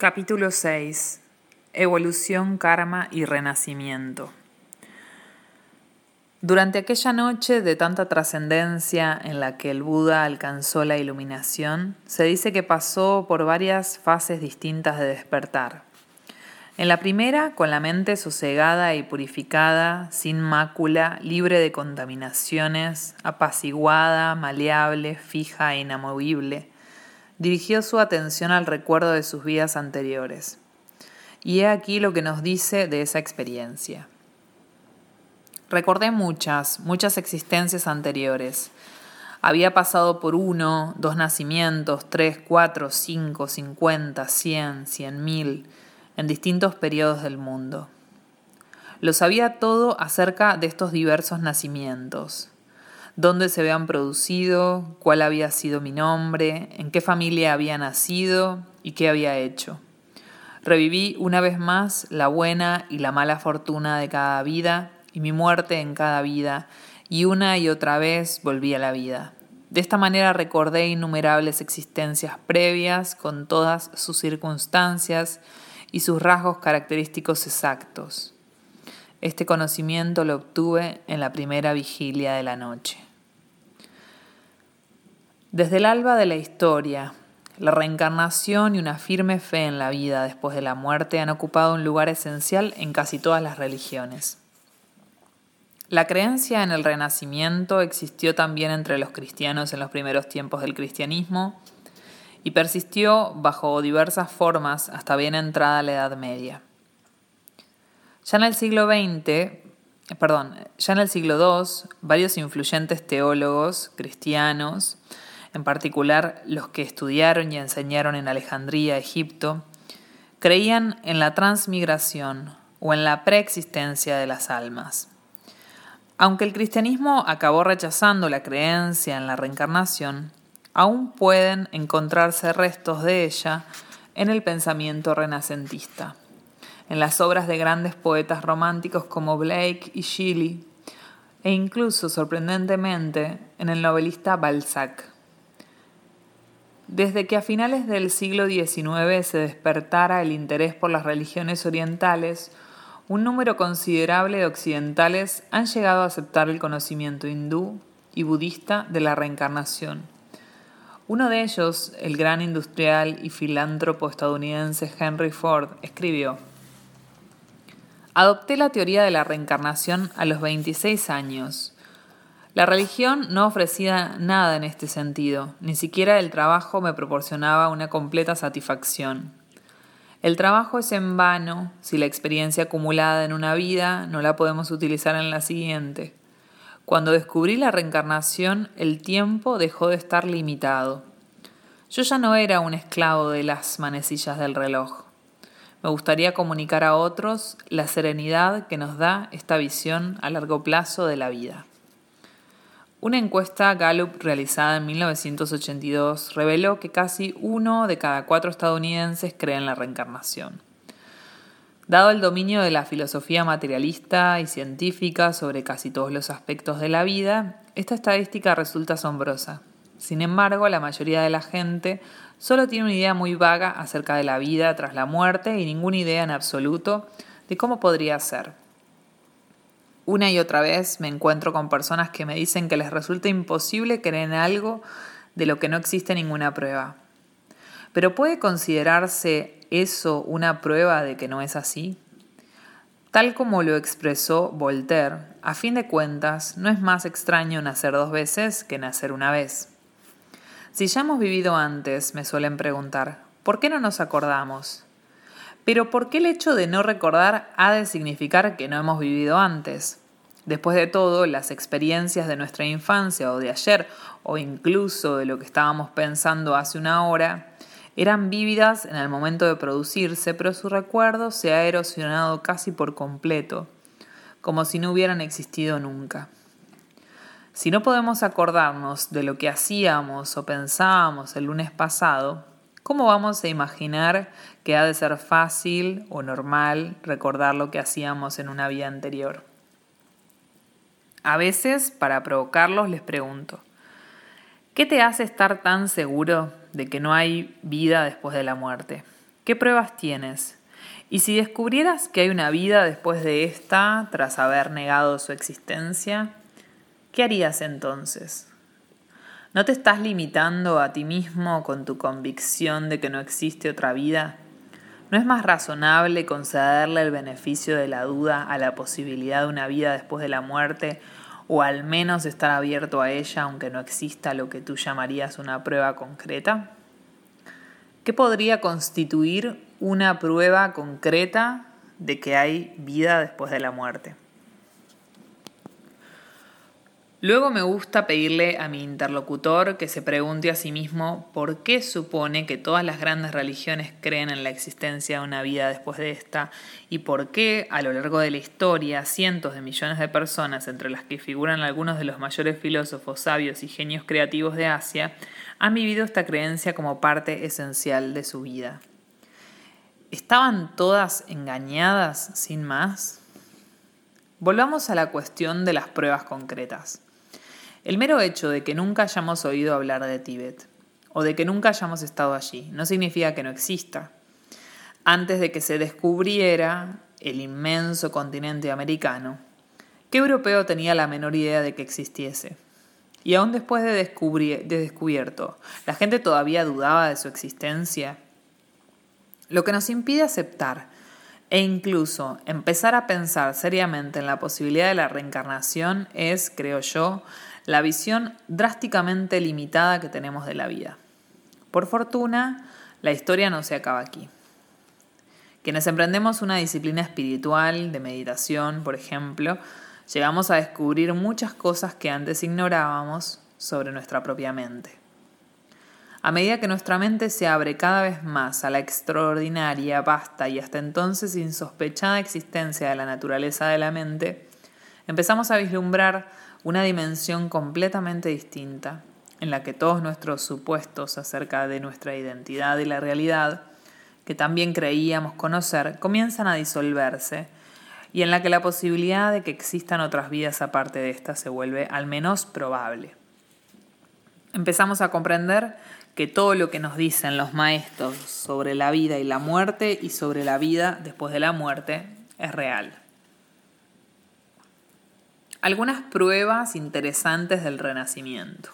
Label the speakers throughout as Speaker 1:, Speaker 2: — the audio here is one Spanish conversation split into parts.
Speaker 1: Capítulo 6. Evolución, karma y renacimiento. Durante aquella noche de tanta trascendencia en la que el Buda alcanzó la iluminación, se dice que pasó por varias fases distintas de despertar. En la primera, con la mente sosegada y purificada, sin mácula, libre de contaminaciones, apaciguada, maleable, fija e inamovible, dirigió su atención al recuerdo de sus vidas anteriores. Y he aquí lo que nos dice de esa experiencia. Recordé muchas, muchas existencias anteriores. Había pasado por uno, dos nacimientos, tres, cuatro, cinco, cincuenta, cien, cien mil, en distintos periodos del mundo. Lo sabía todo acerca de estos diversos nacimientos dónde se habían producido, cuál había sido mi nombre, en qué familia había nacido y qué había hecho. Reviví una vez más la buena y la mala fortuna de cada vida y mi muerte en cada vida, y una y otra vez volví a la vida. De esta manera recordé innumerables existencias previas con todas sus circunstancias y sus rasgos característicos exactos. Este conocimiento lo obtuve en la primera vigilia de la noche. Desde el alba de la historia, la reencarnación y una firme fe en la vida después de la muerte han ocupado un lugar esencial en casi todas las religiones. La creencia en el renacimiento existió también entre los cristianos en los primeros tiempos del cristianismo y persistió bajo diversas formas hasta bien entrada la Edad Media. Ya en el siglo XX, perdón, ya en el siglo II, varios influyentes teólogos cristianos, en particular los que estudiaron y enseñaron en Alejandría, Egipto, creían en la transmigración o en la preexistencia de las almas. Aunque el cristianismo acabó rechazando la creencia en la reencarnación, aún pueden encontrarse restos de ella en el pensamiento renacentista en las obras de grandes poetas románticos como Blake y Shelley, e incluso, sorprendentemente, en el novelista Balzac. Desde que a finales del siglo XIX se despertara el interés por las religiones orientales, un número considerable de occidentales han llegado a aceptar el conocimiento hindú y budista de la reencarnación. Uno de ellos, el gran industrial y filántropo estadounidense Henry Ford, escribió, Adopté la teoría de la reencarnación a los 26 años. La religión no ofrecía nada en este sentido, ni siquiera el trabajo me proporcionaba una completa satisfacción. El trabajo es en vano si la experiencia acumulada en una vida no la podemos utilizar en la siguiente. Cuando descubrí la reencarnación, el tiempo dejó de estar limitado. Yo ya no era un esclavo de las manecillas del reloj. Me gustaría comunicar a otros la serenidad que nos da esta visión a largo plazo de la vida. Una encuesta Gallup realizada en 1982 reveló que casi uno de cada cuatro estadounidenses cree en la reencarnación. Dado el dominio de la filosofía materialista y científica sobre casi todos los aspectos de la vida, esta estadística resulta asombrosa. Sin embargo, la mayoría de la gente solo tiene una idea muy vaga acerca de la vida tras la muerte y ninguna idea en absoluto de cómo podría ser. Una y otra vez me encuentro con personas que me dicen que les resulta imposible creer en algo de lo que no existe ninguna prueba. Pero ¿puede considerarse eso una prueba de que no es así? Tal como lo expresó Voltaire, a fin de cuentas, no es más extraño nacer dos veces que nacer una vez. Si ya hemos vivido antes, me suelen preguntar, ¿por qué no nos acordamos? Pero ¿por qué el hecho de no recordar ha de significar que no hemos vivido antes? Después de todo, las experiencias de nuestra infancia o de ayer, o incluso de lo que estábamos pensando hace una hora, eran vívidas en el momento de producirse, pero su recuerdo se ha erosionado casi por completo, como si no hubieran existido nunca. Si no podemos acordarnos de lo que hacíamos o pensábamos el lunes pasado, ¿cómo vamos a imaginar que ha de ser fácil o normal recordar lo que hacíamos en una vida anterior? A veces, para provocarlos, les pregunto, ¿qué te hace estar tan seguro de que no hay vida después de la muerte? ¿Qué pruebas tienes? Y si descubrieras que hay una vida después de esta, tras haber negado su existencia, ¿qué harías entonces? ¿No te estás limitando a ti mismo con tu convicción de que no existe otra vida? ¿No es más razonable concederle el beneficio de la duda a la posibilidad de una vida después de la muerte o al menos estar abierto a ella aunque no exista lo que tú llamarías una prueba concreta? ¿Qué podría constituir una prueba concreta de que hay vida después de la muerte? Luego me gusta pedirle a mi interlocutor que se pregunte a sí mismo por qué supone que todas las grandes religiones creen en la existencia de una vida después de esta y por qué a lo largo de la historia cientos de millones de personas, entre las que figuran algunos de los mayores filósofos, sabios y genios creativos de Asia, han vivido esta creencia como parte esencial de su vida. ¿Estaban todas engañadas sin más? Volvamos a la cuestión de las pruebas concretas. El mero hecho de que nunca hayamos oído hablar de Tíbet o de que nunca hayamos estado allí no significa que no exista. Antes de que se descubriera el inmenso continente americano, ¿qué europeo tenía la menor idea de que existiese? Y aún después de, de descubierto, ¿la gente todavía dudaba de su existencia? Lo que nos impide aceptar e incluso empezar a pensar seriamente en la posibilidad de la reencarnación es, creo yo, la visión drásticamente limitada que tenemos de la vida. Por fortuna, la historia no se acaba aquí. Quienes emprendemos una disciplina espiritual, de meditación, por ejemplo, llegamos a descubrir muchas cosas que antes ignorábamos sobre nuestra propia mente. A medida que nuestra mente se abre cada vez más a la extraordinaria, vasta y hasta entonces insospechada existencia de la naturaleza de la mente, empezamos a vislumbrar una dimensión completamente distinta, en la que todos nuestros supuestos acerca de nuestra identidad y la realidad, que también creíamos conocer, comienzan a disolverse, y en la que la posibilidad de que existan otras vidas aparte de esta se vuelve al menos probable. Empezamos a comprender que todo lo que nos dicen los maestros sobre la vida y la muerte y sobre la vida después de la muerte es real. Algunas pruebas interesantes del Renacimiento.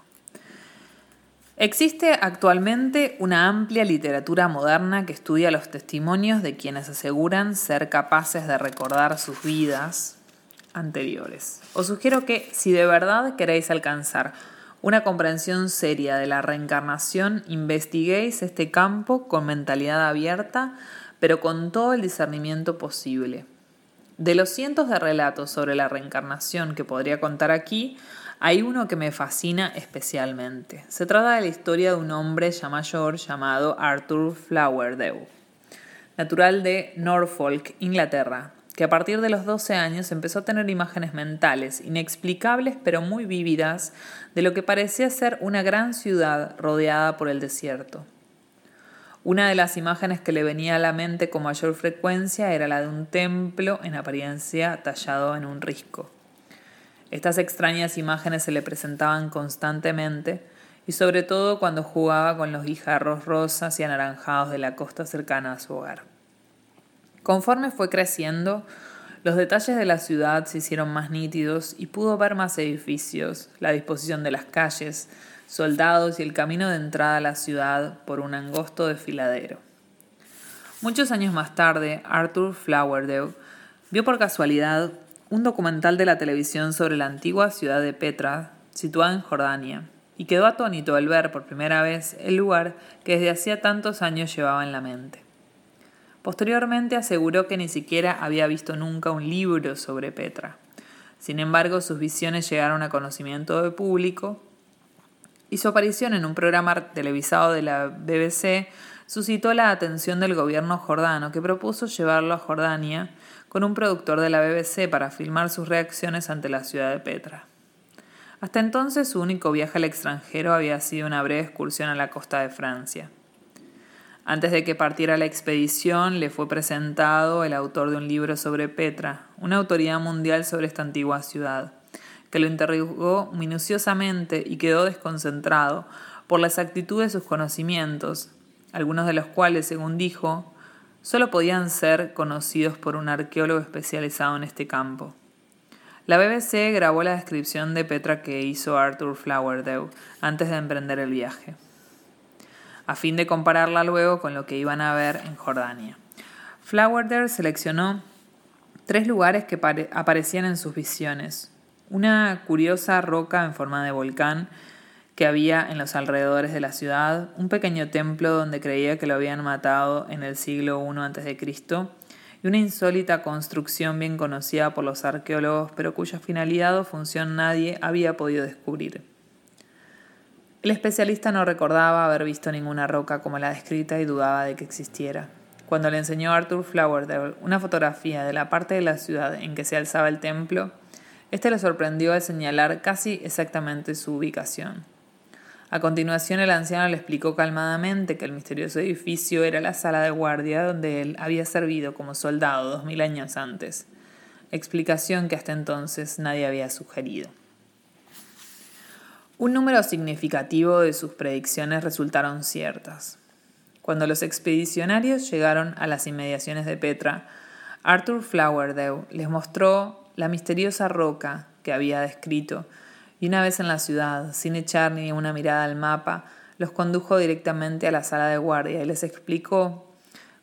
Speaker 1: Existe actualmente una amplia literatura moderna que estudia los testimonios de quienes aseguran ser capaces de recordar sus vidas anteriores. Os sugiero que si de verdad queréis alcanzar una comprensión seria de la reencarnación, investiguéis este campo con mentalidad abierta, pero con todo el discernimiento posible. De los cientos de relatos sobre la reencarnación que podría contar aquí, hay uno que me fascina especialmente. Se trata de la historia de un hombre ya mayor llamado Arthur Flowerdew, natural de Norfolk, Inglaterra, que a partir de los 12 años empezó a tener imágenes mentales, inexplicables pero muy vívidas, de lo que parecía ser una gran ciudad rodeada por el desierto. Una de las imágenes que le venía a la mente con mayor frecuencia era la de un templo en apariencia tallado en un risco. Estas extrañas imágenes se le presentaban constantemente y sobre todo cuando jugaba con los guijarros rosas y anaranjados de la costa cercana a su hogar. Conforme fue creciendo, los detalles de la ciudad se hicieron más nítidos y pudo ver más edificios, la disposición de las calles, soldados y el camino de entrada a la ciudad por un angosto desfiladero. Muchos años más tarde, Arthur Flowerdew vio por casualidad un documental de la televisión sobre la antigua ciudad de Petra, situada en Jordania, y quedó atónito al ver por primera vez el lugar que desde hacía tantos años llevaba en la mente. Posteriormente aseguró que ni siquiera había visto nunca un libro sobre Petra. Sin embargo, sus visiones llegaron a conocimiento de público y su aparición en un programa televisado de la BBC suscitó la atención del gobierno jordano, que propuso llevarlo a Jordania con un productor de la BBC para filmar sus reacciones ante la ciudad de Petra. Hasta entonces su único viaje al extranjero había sido una breve excursión a la costa de Francia. Antes de que partiera la expedición, le fue presentado el autor de un libro sobre Petra, una autoridad mundial sobre esta antigua ciudad que lo interrogó minuciosamente y quedó desconcentrado por la exactitud de sus conocimientos, algunos de los cuales, según dijo, solo podían ser conocidos por un arqueólogo especializado en este campo. La BBC grabó la descripción de Petra que hizo Arthur Flowerdew antes de emprender el viaje, a fin de compararla luego con lo que iban a ver en Jordania. Flowerdew seleccionó tres lugares que aparecían en sus visiones. Una curiosa roca en forma de volcán que había en los alrededores de la ciudad, un pequeño templo donde creía que lo habían matado en el siglo I a.C., y una insólita construcción bien conocida por los arqueólogos, pero cuya finalidad o función nadie había podido descubrir. El especialista no recordaba haber visto ninguna roca como la descrita y dudaba de que existiera. Cuando le enseñó Arthur Flowerdale una fotografía de la parte de la ciudad en que se alzaba el templo, este le sorprendió al señalar casi exactamente su ubicación. A continuación el anciano le explicó calmadamente que el misterioso edificio era la sala de guardia donde él había servido como soldado dos mil años antes, explicación que hasta entonces nadie había sugerido. Un número significativo de sus predicciones resultaron ciertas. Cuando los expedicionarios llegaron a las inmediaciones de Petra, Arthur Flowerdew les mostró la misteriosa roca que había descrito y una vez en la ciudad, sin echar ni una mirada al mapa, los condujo directamente a la sala de guardia y les explicó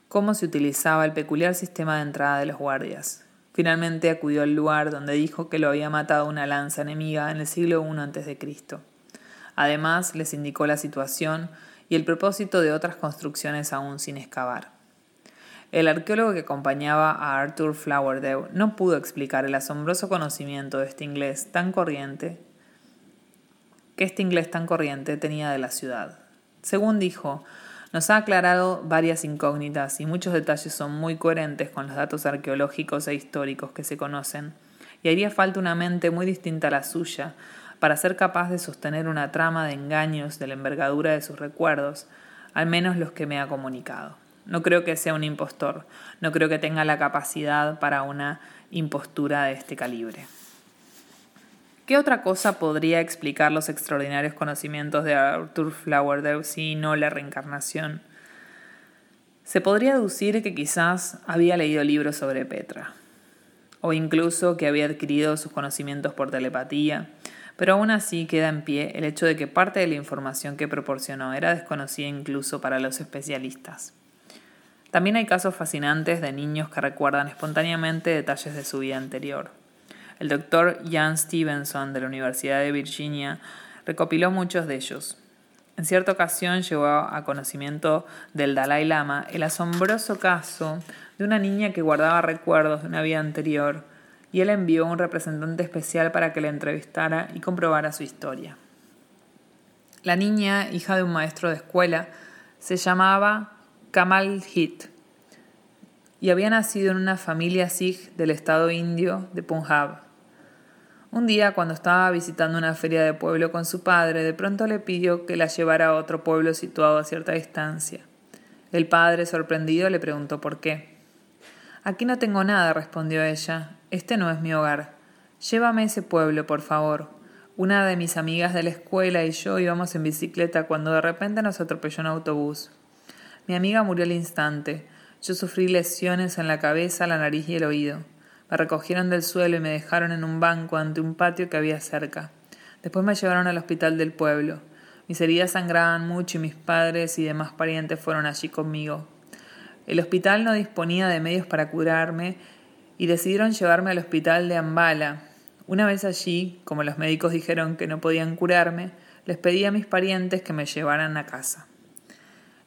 Speaker 1: cómo se utilizaba el peculiar sistema de entrada de los guardias. Finalmente acudió al lugar donde dijo que lo había matado una lanza enemiga en el siglo I a.C. Además, les indicó la situación y el propósito de otras construcciones aún sin excavar. El arqueólogo que acompañaba a Arthur Flowerdew no pudo explicar el asombroso conocimiento de este inglés tan corriente que este inglés tan corriente tenía de la ciudad. Según dijo, nos ha aclarado varias incógnitas y muchos detalles son muy coherentes con los datos arqueológicos e históricos que se conocen, y haría falta una mente muy distinta a la suya para ser capaz de sostener una trama de engaños de la envergadura de sus recuerdos, al menos los que me ha comunicado. No creo que sea un impostor, no creo que tenga la capacidad para una impostura de este calibre. ¿Qué otra cosa podría explicar los extraordinarios conocimientos de Arthur Flowerdew si no la reencarnación? Se podría deducir que quizás había leído libros sobre Petra, o incluso que había adquirido sus conocimientos por telepatía, pero aún así queda en pie el hecho de que parte de la información que proporcionó era desconocida incluso para los especialistas. También hay casos fascinantes de niños que recuerdan espontáneamente detalles de su vida anterior. El doctor Jan Stevenson de la Universidad de Virginia recopiló muchos de ellos. En cierta ocasión llevó a conocimiento del Dalai Lama el asombroso caso de una niña que guardaba recuerdos de una vida anterior y él envió un representante especial para que la entrevistara y comprobara su historia. La niña, hija de un maestro de escuela, se llamaba Kamal Hit y había nacido en una familia sikh del estado indio de Punjab. Un día, cuando estaba visitando una feria de pueblo con su padre, de pronto le pidió que la llevara a otro pueblo situado a cierta distancia. El padre, sorprendido, le preguntó por qué. Aquí no tengo nada, respondió ella. Este no es mi hogar. Llévame a ese pueblo, por favor. Una de mis amigas de la escuela y yo íbamos en bicicleta cuando de repente nos atropelló un autobús. Mi amiga murió al instante. Yo sufrí lesiones en la cabeza, la nariz y el oído. Me recogieron del suelo y me dejaron en un banco ante un patio que había cerca. Después me llevaron al hospital del pueblo. Mis heridas sangraban mucho y mis padres y demás parientes fueron allí conmigo. El hospital no disponía de medios para curarme y decidieron llevarme al hospital de Ambala. Una vez allí, como los médicos dijeron que no podían curarme, les pedí a mis parientes que me llevaran a casa.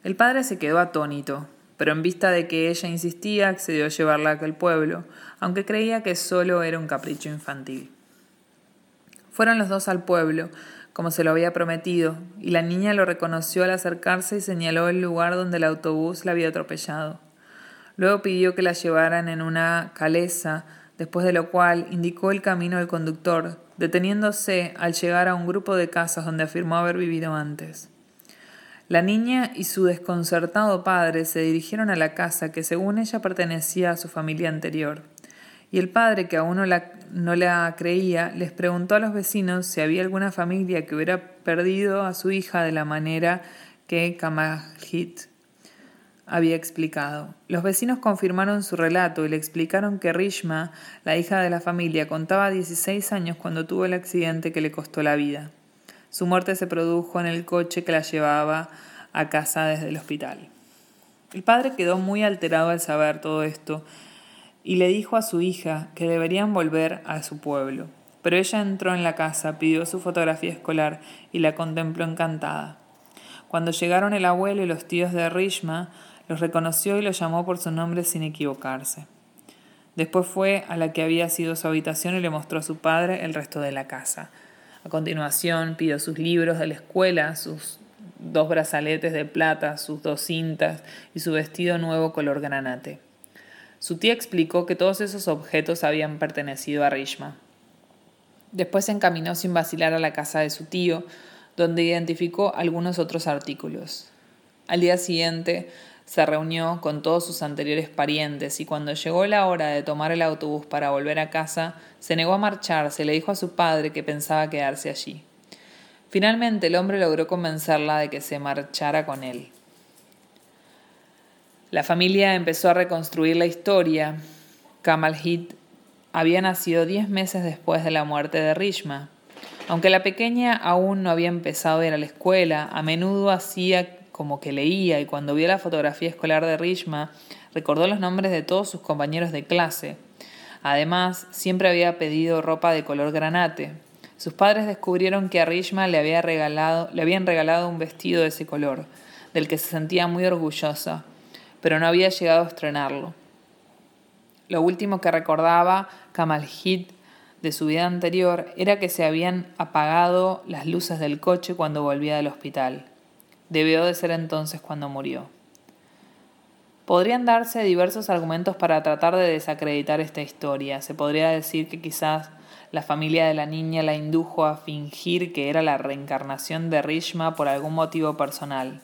Speaker 1: El padre se quedó atónito pero en vista de que ella insistía, accedió a llevarla a aquel pueblo, aunque creía que solo era un capricho infantil. Fueron los dos al pueblo, como se lo había prometido, y la niña lo reconoció al acercarse y señaló el lugar donde el autobús la había atropellado. Luego pidió que la llevaran en una caleza, después de lo cual indicó el camino al conductor, deteniéndose al llegar a un grupo de casas donde afirmó haber vivido antes. La niña y su desconcertado padre se dirigieron a la casa que según ella pertenecía a su familia anterior. Y el padre, que aún no la, creía, les preguntó a los vecinos si había alguna familia que hubiera perdido a su hija de la manera que Kamahit. había explicado. Los vecinos confirmaron su relato y le explicaron que Rishma, la hija de la familia, contaba 16 años cuando tuvo el accidente que le costó la vida. Su muerte se produjo en el coche que la llevaba a casa desde el hospital. El padre quedó muy alterado al saber todo esto y le dijo a su hija que deberían volver a su pueblo. Pero ella entró en la casa, pidió su fotografía escolar y la contempló encantada. Cuando llegaron el abuelo y los tíos de Rishma, los reconoció y los llamó por su nombre sin equivocarse. Después fue a la que había sido su habitación y le mostró a su padre el resto de la casa. A continuación pidió sus libros de la escuela, sus dos brazaletes de plata, sus dos cintas y su vestido nuevo color granate. Su tía explicó que todos esos objetos habían pertenecido a Rishma. Después se encaminó sin vacilar a la casa de su tío, donde identificó algunos otros artículos. Al día siguiente se reunió con todos sus anteriores parientes y cuando llegó la hora de tomar el autobús para volver a casa, se negó a marcharse y le dijo a su padre que pensaba quedarse allí. Finalmente el hombre logró convencerla de que se marchara con él. La familia empezó a reconstruir la historia. Kamal había nacido diez meses después de la muerte de Rishma. Aunque la pequeña aún no había empezado a ir a la escuela, a menudo hacía como que leía y cuando vio la fotografía escolar de Rishma, recordó los nombres de todos sus compañeros de clase. Además, siempre había pedido ropa de color granate. Sus padres descubrieron que a Rishma le, había regalado, le habían regalado un vestido de ese color, del que se sentía muy orgullosa pero no había llegado a estrenarlo. Lo último que recordaba Kamal Hit de su vida anterior era que se habían apagado las luces del coche cuando volvía del hospital. Debió de ser entonces cuando murió. Podrían darse diversos argumentos para tratar de desacreditar esta historia. Se podría decir que quizás la familia de la niña la indujo a fingir que era la reencarnación de Rishma por algún motivo personal.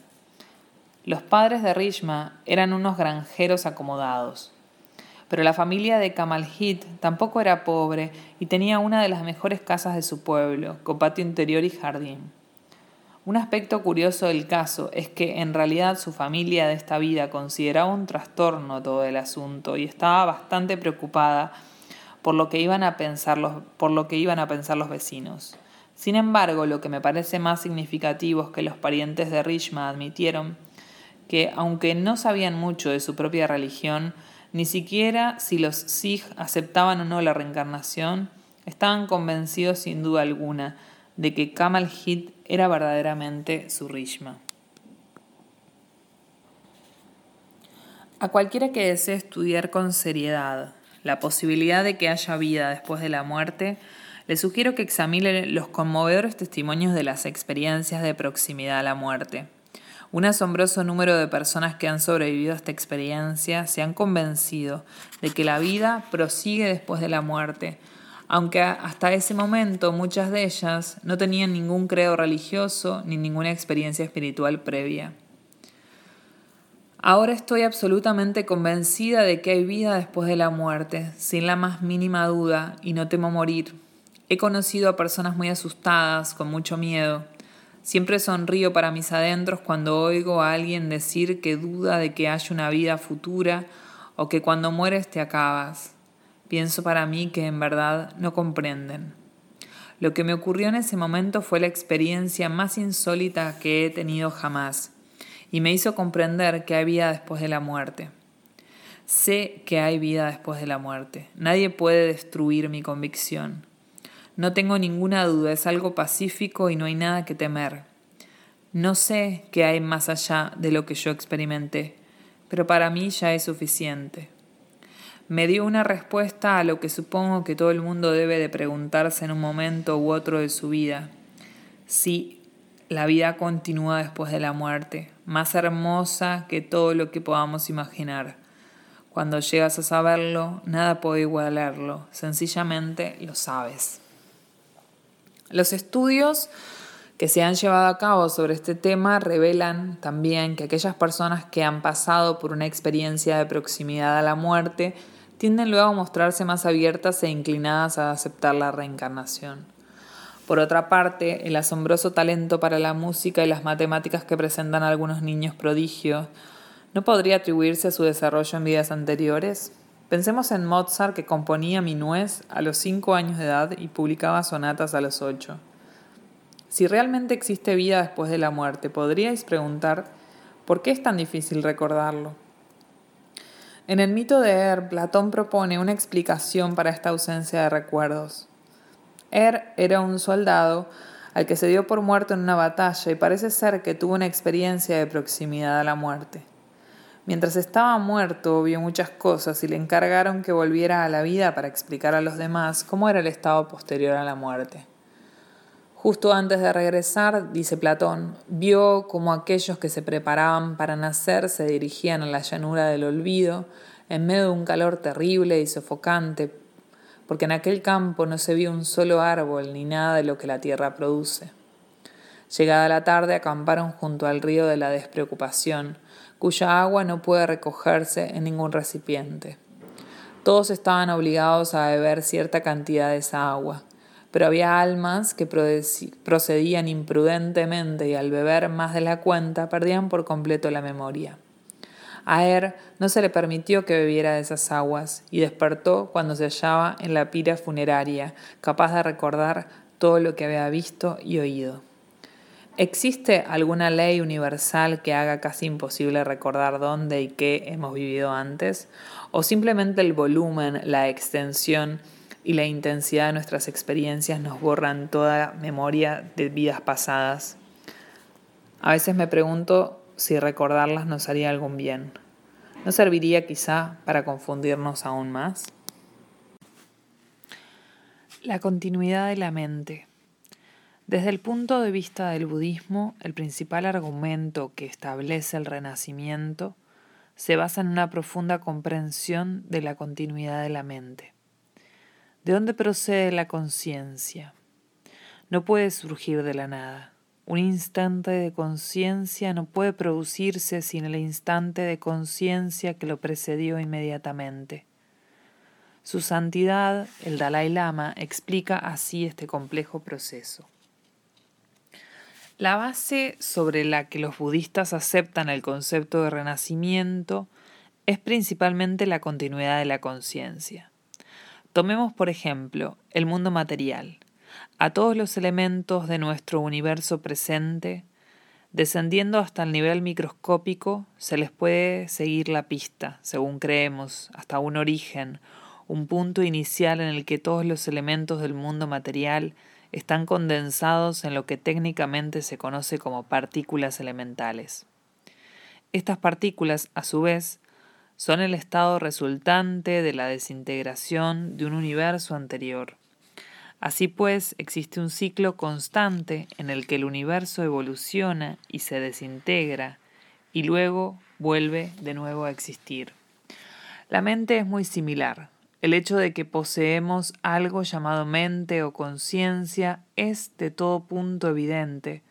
Speaker 1: Los padres de Rishma eran unos granjeros acomodados. Pero la familia de Hit tampoco era pobre y tenía una de las mejores casas de su pueblo, con patio interior y jardín. Un aspecto curioso del caso es que en realidad su familia de esta vida consideraba un trastorno todo el asunto y estaba bastante preocupada por lo que iban a pensar los, por lo que iban a pensar los vecinos. Sin embargo, lo que me parece más significativo es que los parientes de Rishma admitieron que, aunque no sabían mucho de su propia religión, ni siquiera si los Sikh aceptaban o no la reencarnación, estaban convencidos sin duda alguna de que Kamal Hit era verdaderamente su Rishma. A cualquiera que desee estudiar con seriedad la posibilidad de que haya vida después de la muerte, le sugiero que examine los conmovedores testimonios de las experiencias de proximidad a la muerte. Un asombroso número de personas que han sobrevivido a esta experiencia se han convencido de que la vida prosigue después de la muerte, aunque hasta ese momento muchas de ellas no tenían ningún credo religioso ni ninguna experiencia espiritual previa. Ahora estoy absolutamente convencida de que hay vida después de la muerte, sin la más mínima duda, y no temo morir. He conocido a personas muy asustadas, con mucho miedo, Siempre sonrío para mis adentros cuando oigo a alguien decir que duda de que haya una vida futura o que cuando mueres te acabas. Pienso para mí que en verdad no comprenden. Lo que me ocurrió en ese momento fue la experiencia más insólita que he tenido jamás y me hizo comprender que hay vida después de la muerte. Sé que hay vida después de la muerte. Nadie puede destruir mi convicción. No tengo ninguna duda, es algo pacífico y no hay nada que temer. No sé qué hay más allá de lo que yo experimenté, pero para mí ya es suficiente. Me dio una respuesta a lo que supongo que todo el mundo debe de preguntarse en un momento u otro de su vida. Si la vida continúa después de la muerte, más hermosa que todo lo que podamos imaginar. Cuando llegas a saberlo, nada puede igualarlo, sencillamente lo sabes. Los estudios que se han llevado a cabo sobre este tema revelan también que aquellas personas que han pasado por una experiencia de proximidad a la muerte tienden luego a mostrarse más abiertas e inclinadas a aceptar la reencarnación. Por otra parte, el asombroso talento para la música y las matemáticas que presentan algunos niños prodigios ¿No podría atribuirse a su desarrollo en vidas anteriores? Pensemos en Mozart que componía Minués a los cinco años de edad y publicaba sonatas a los ocho. Si realmente existe vida después de la muerte, podríais preguntar ¿por qué es tan difícil recordarlo? En el mito de Er, Platón propone una explicación para esta ausencia de recuerdos. Er era un soldado al que se dio por muerto en una batalla y parece ser que tuvo una experiencia de proximidad a la muerte. Mientras estaba muerto vio muchas cosas y le encargaron que volviera a la vida para explicar a los demás cómo era el estado posterior a la muerte. Justo antes de regresar, dice Platón, vio como aquellos que se preparaban para nacer se dirigían a la llanura del olvido, en medio de un calor terrible y sofocante, porque en aquel campo no se vio un solo árbol ni nada de lo que la tierra produce. Llegada la tarde acamparon junto al río de la despreocupación, cuya agua no puede recogerse en ningún recipiente. Todos estaban obligados a beber cierta cantidad de esa agua, pero había almas que procedían imprudentemente y al beber más de la cuenta perdían por completo la memoria. A Er no se le permitió que bebiera de esas aguas y despertó cuando se hallaba en la pira funeraria, capaz de recordar todo lo que había visto y oído. ¿Existe alguna ley universal que haga casi imposible recordar dónde y qué hemos vivido antes? ¿O simplemente el volumen, la extensión y la intensidad de nuestras experiencias nos borran toda memoria de vidas pasadas. A veces me pregunto si recordarlas nos haría algún bien. ¿No serviría quizá para confundirnos aún más? La continuidad de la mente. Desde el punto de vista del budismo, el principal argumento que establece el renacimiento se basa en una profunda comprensión de la continuidad de la mente. ¿De dónde procede la conciencia? No puede surgir de la nada. Un instante de conciencia no puede producirse sin el instante de conciencia que lo precedió inmediatamente. Su santidad, el Dalai Lama, explica así este complejo proceso. La base sobre la que los budistas aceptan el concepto de renacimiento es principalmente la continuidad de la conciencia. Tomemos, por ejemplo, el mundo material. A todos los elementos de nuestro universo presente, descendiendo hasta el nivel microscópico, se les puede seguir la pista, según creemos, hasta un origen, un punto inicial en el que todos los elementos del mundo material están condensados en lo que técnicamente se conoce como partículas elementales. Estas partículas, a su vez, son el estado resultante de la desintegración de un universo anterior. Así pues, existe un ciclo constante en el que el universo evoluciona y se desintegra y luego vuelve de nuevo a existir. La mente es muy similar. El hecho de que poseemos algo llamado mente o conciencia es de todo punto evidente,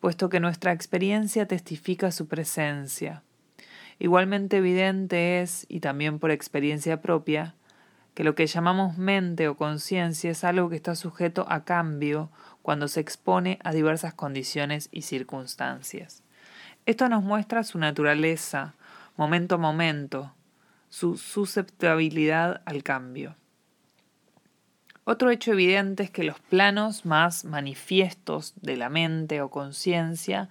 Speaker 1: puesto que nuestra experiencia testifica su presencia. Igualmente evidente es, y también por experiencia propia, que lo que llamamos mente o conciencia es algo que está sujeto a cambio cuando se expone a diversas condiciones y circunstancias. Esto nos muestra su naturaleza, momento a momento, su susceptibilidad al cambio. Otro hecho evidente es que los planos más manifiestos de la mente o conciencia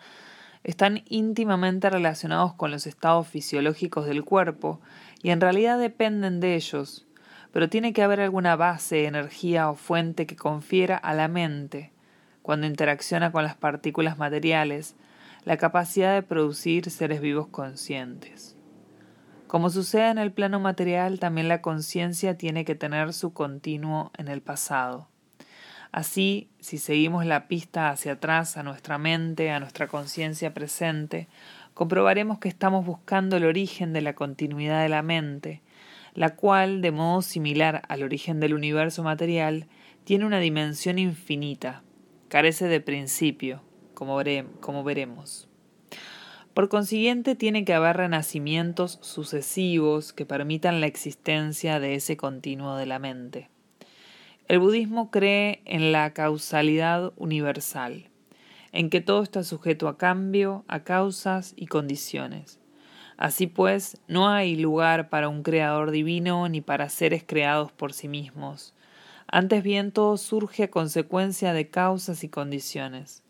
Speaker 1: están íntimamente relacionados con los estados fisiológicos del cuerpo y en realidad dependen de ellos, pero tiene que haber alguna base, energía o fuente que confiera a la mente, cuando interacciona con las partículas materiales, la capacidad de producir seres vivos conscientes. Como sucede en el plano material, también la conciencia tiene que tener su continuo en el pasado. Así, si seguimos la pista hacia atrás a nuestra mente, a nuestra conciencia presente, comprobaremos que estamos buscando el origen de la continuidad de la mente, la cual, de modo similar al origen del universo material, tiene una dimensión infinita, carece de principio, como, veremos. Por consiguiente, tiene que haber renacimientos sucesivos que permitan la existencia de ese continuo de la mente. El budismo cree en la causalidad universal, en que todo está sujeto a cambio, a causas y condiciones. Así pues, no hay lugar para un creador divino ni para seres creados por sí mismos. Antes bien todo surge a consecuencia de causas y condiciones.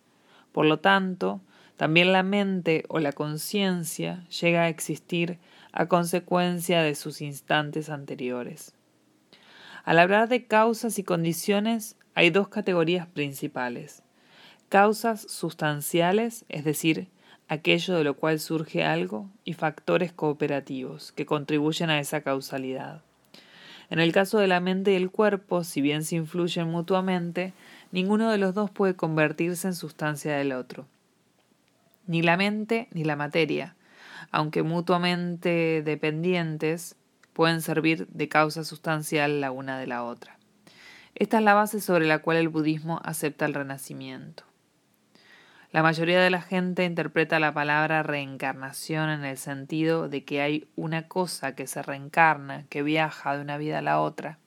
Speaker 1: Por lo tanto, también la mente o la conciencia llega a existir a consecuencia de sus instantes anteriores. Al hablar de causas y condiciones, hay dos categorías principales. Causas sustanciales, es decir, aquello de lo cual surge algo, y factores cooperativos, que contribuyen a esa causalidad. En el caso de la mente y el cuerpo, si bien se influyen mutuamente, ninguno de los dos puede convertirse en sustancia del otro. Ni la mente ni la materia, aunque mutuamente dependientes, pueden servir de causa sustancial la una de la otra. Esta es la base sobre la cual el budismo acepta el renacimiento. La mayoría de la gente interpreta la palabra reencarnación en el sentido de que hay una cosa que se reencarna, que viaja de una vida a la otra.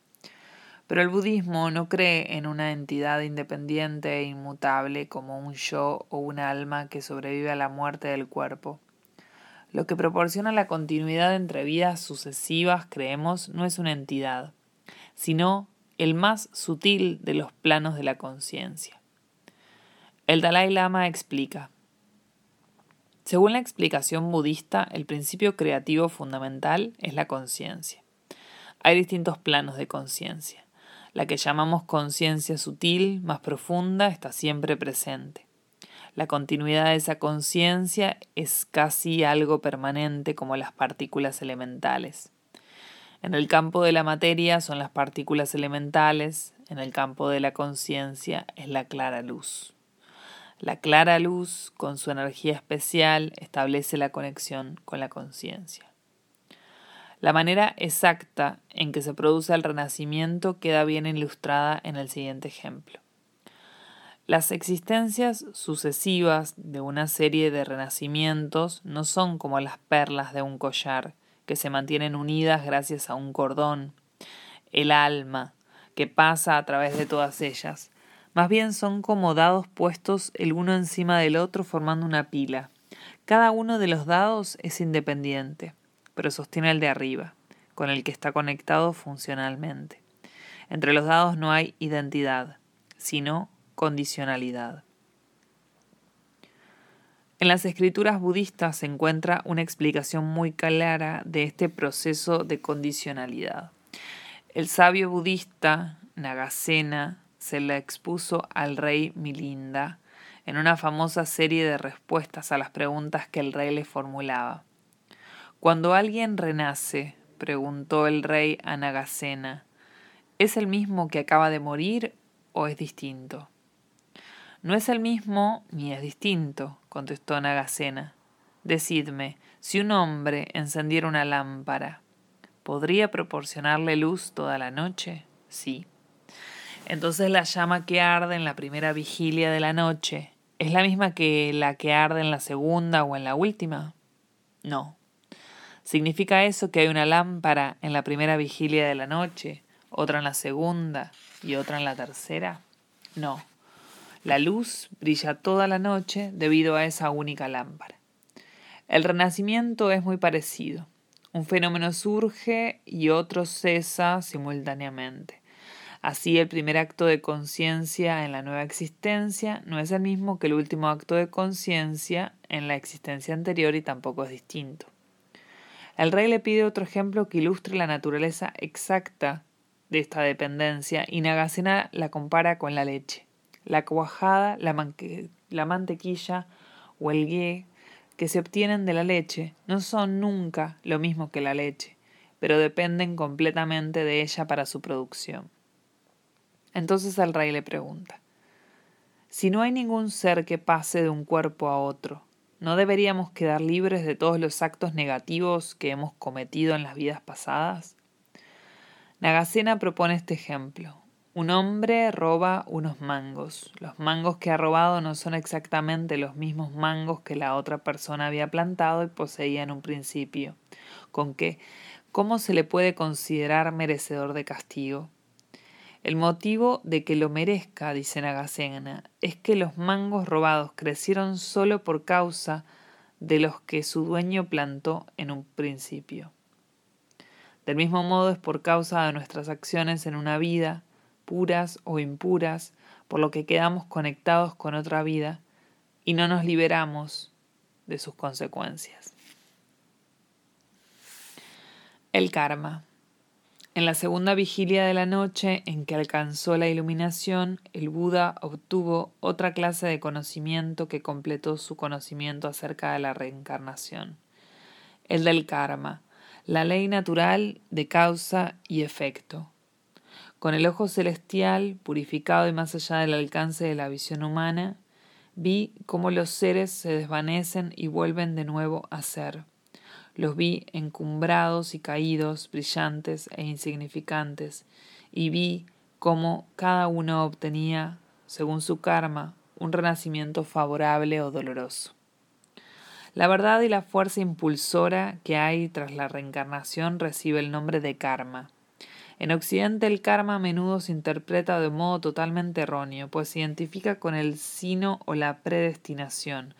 Speaker 1: Pero el budismo no cree en una entidad independiente e inmutable como un yo o un alma que sobrevive a la muerte del cuerpo. Lo que proporciona la continuidad entre vidas sucesivas, creemos, no es una entidad, sino el más sutil de los planos de la conciencia. El Dalai Lama explica. Según la explicación budista, el principio creativo fundamental es la conciencia. Hay distintos planos de conciencia. La que llamamos conciencia sutil, más profunda, está siempre presente. La continuidad de esa conciencia es casi algo permanente como las partículas elementales. En el campo de la materia son las partículas elementales, en el campo de la conciencia es la clara luz. La clara luz, con su energía especial, establece la conexión con la conciencia. La manera exacta en que se produce el renacimiento queda bien ilustrada en el siguiente ejemplo. Las existencias sucesivas de una serie de renacimientos no son como las perlas de un collar, que se mantienen unidas gracias a un cordón, el alma, que pasa a través de todas ellas, más bien son como dados puestos el uno encima del otro formando una pila. Cada uno de los dados es independiente, pero sostiene el de arriba, con el que está conectado funcionalmente. Entre los dados no hay identidad, sino condicionalidad. En las escrituras budistas se encuentra una explicación muy clara de este proceso de condicionalidad. El sabio budista Nagasena se la expuso al rey Milinda en una famosa serie de respuestas a las preguntas que el rey le formulaba. Cuando alguien renace, preguntó el rey a Nagasena, ¿es el mismo que acaba de morir o es distinto? No es el mismo ni es distinto, contestó Nagasena. Decidme, si un hombre encendiera una lámpara, ¿podría proporcionarle luz toda la noche? Sí. Entonces la llama que arde en la primera vigilia de la noche es la misma que la que arde en la segunda o en la última? No. ¿Significa eso que hay una lámpara en la primera vigilia de la noche, otra en la segunda y otra en la tercera? No. La luz brilla toda la noche debido a esa única lámpara. El renacimiento es muy parecido. Un fenómeno surge y otro cesa simultáneamente. Así el primer acto de conciencia en la nueva existencia no es el mismo que el último acto de conciencia en la existencia anterior y tampoco es distinto. El rey le pide otro ejemplo que ilustre la naturaleza exacta de esta dependencia y Nagasena la compara con la leche. La cuajada, la, la mantequilla o el ghee que se obtienen de la leche no son nunca lo mismo que la leche, pero dependen completamente de ella para su producción. Entonces el rey le pregunta, si no hay ningún ser que pase de un cuerpo a otro, ¿no deberíamos quedar libres de todos los actos negativos que hemos cometido en las vidas pasadas? Nagasena propone este ejemplo. Un hombre roba unos mangos. Los mangos que ha robado no son exactamente los mismos mangos que la otra persona había plantado y poseía en un principio. ¿Con qué? ¿Cómo se le puede considerar merecedor de castigo? El motivo de que lo merezca, dice Nagasena, es que los mangos robados crecieron solo por causa de los que su dueño plantó en un principio. Del mismo modo es por causa de nuestras acciones en una vida, puras o impuras, por lo que quedamos conectados con otra vida y no nos liberamos de sus consecuencias. El karma. En la segunda vigilia de la noche en que alcanzó la iluminación, el Buda obtuvo otra clase de conocimiento que completó su conocimiento acerca de la reencarnación, el del karma, la ley natural de causa y efecto. Con el ojo celestial, purificado y más allá del alcance de la visión humana, vi cómo los seres se desvanecen y vuelven de nuevo a ser los vi encumbrados y caídos, brillantes e insignificantes, y vi cómo cada uno obtenía, según su karma, un renacimiento favorable o doloroso. La verdad y la fuerza impulsora que hay tras la reencarnación recibe el nombre de karma. En Occidente el karma a menudo se interpreta de modo totalmente erróneo, pues se identifica con el sino o la predestinación,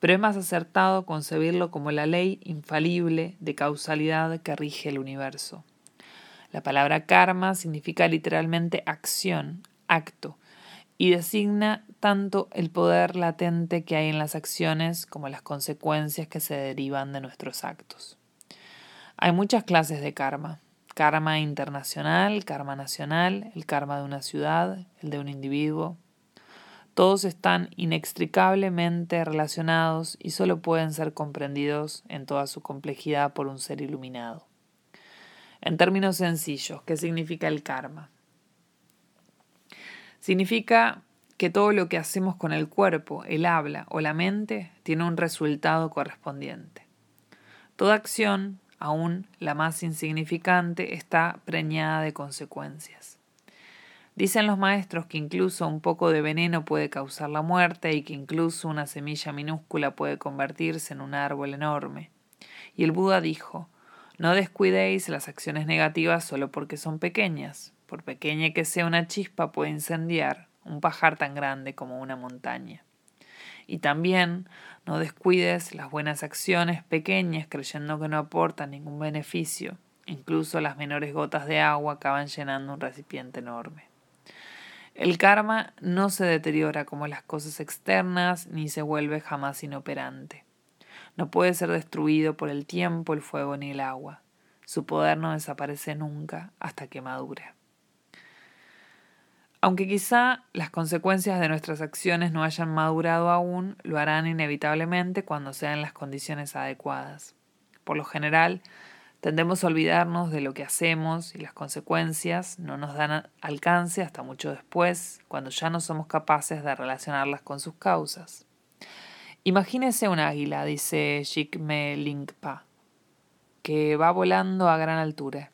Speaker 1: pero es más acertado concebirlo como la ley infalible de causalidad que rige el universo. La palabra karma significa literalmente acción, acto, y designa tanto el poder latente que hay en las acciones como las consecuencias que se derivan de nuestros actos. Hay muchas clases de karma. Karma internacional, karma nacional, el karma de una ciudad, el de un individuo, todos están inextricablemente relacionados y solo pueden ser comprendidos en toda su complejidad por un ser iluminado. En términos sencillos, ¿qué significa el karma? Significa que todo lo que hacemos con el cuerpo, el habla o la mente tiene un resultado correspondiente. Toda acción, aun la más insignificante, está preñada de consecuencias. Dicen los maestros que incluso un poco de veneno puede causar la muerte y que incluso una semilla minúscula puede convertirse en un árbol enorme. Y el Buda dijo, no descuidéis las acciones negativas solo porque son pequeñas. Por pequeña que sea una chispa puede incendiar un pajar tan grande como una montaña. Y también no descuides las buenas acciones pequeñas creyendo que no aportan ningún beneficio. Incluso las menores gotas de agua acaban llenando un recipiente enorme. El karma no se deteriora como las cosas externas ni se vuelve jamás inoperante. No puede ser destruido por el tiempo, el fuego ni el agua. Su poder no desaparece nunca hasta que madure. Aunque quizá las consecuencias de nuestras acciones no hayan madurado aún, lo harán inevitablemente cuando sean las condiciones adecuadas. Por lo general, Tendemos a olvidarnos de lo que hacemos y las consecuencias no nos dan alcance hasta mucho después, cuando ya no somos capaces de relacionarlas con sus causas. Imagínese un águila, dice Jigme Lingpa, que va volando a gran altura.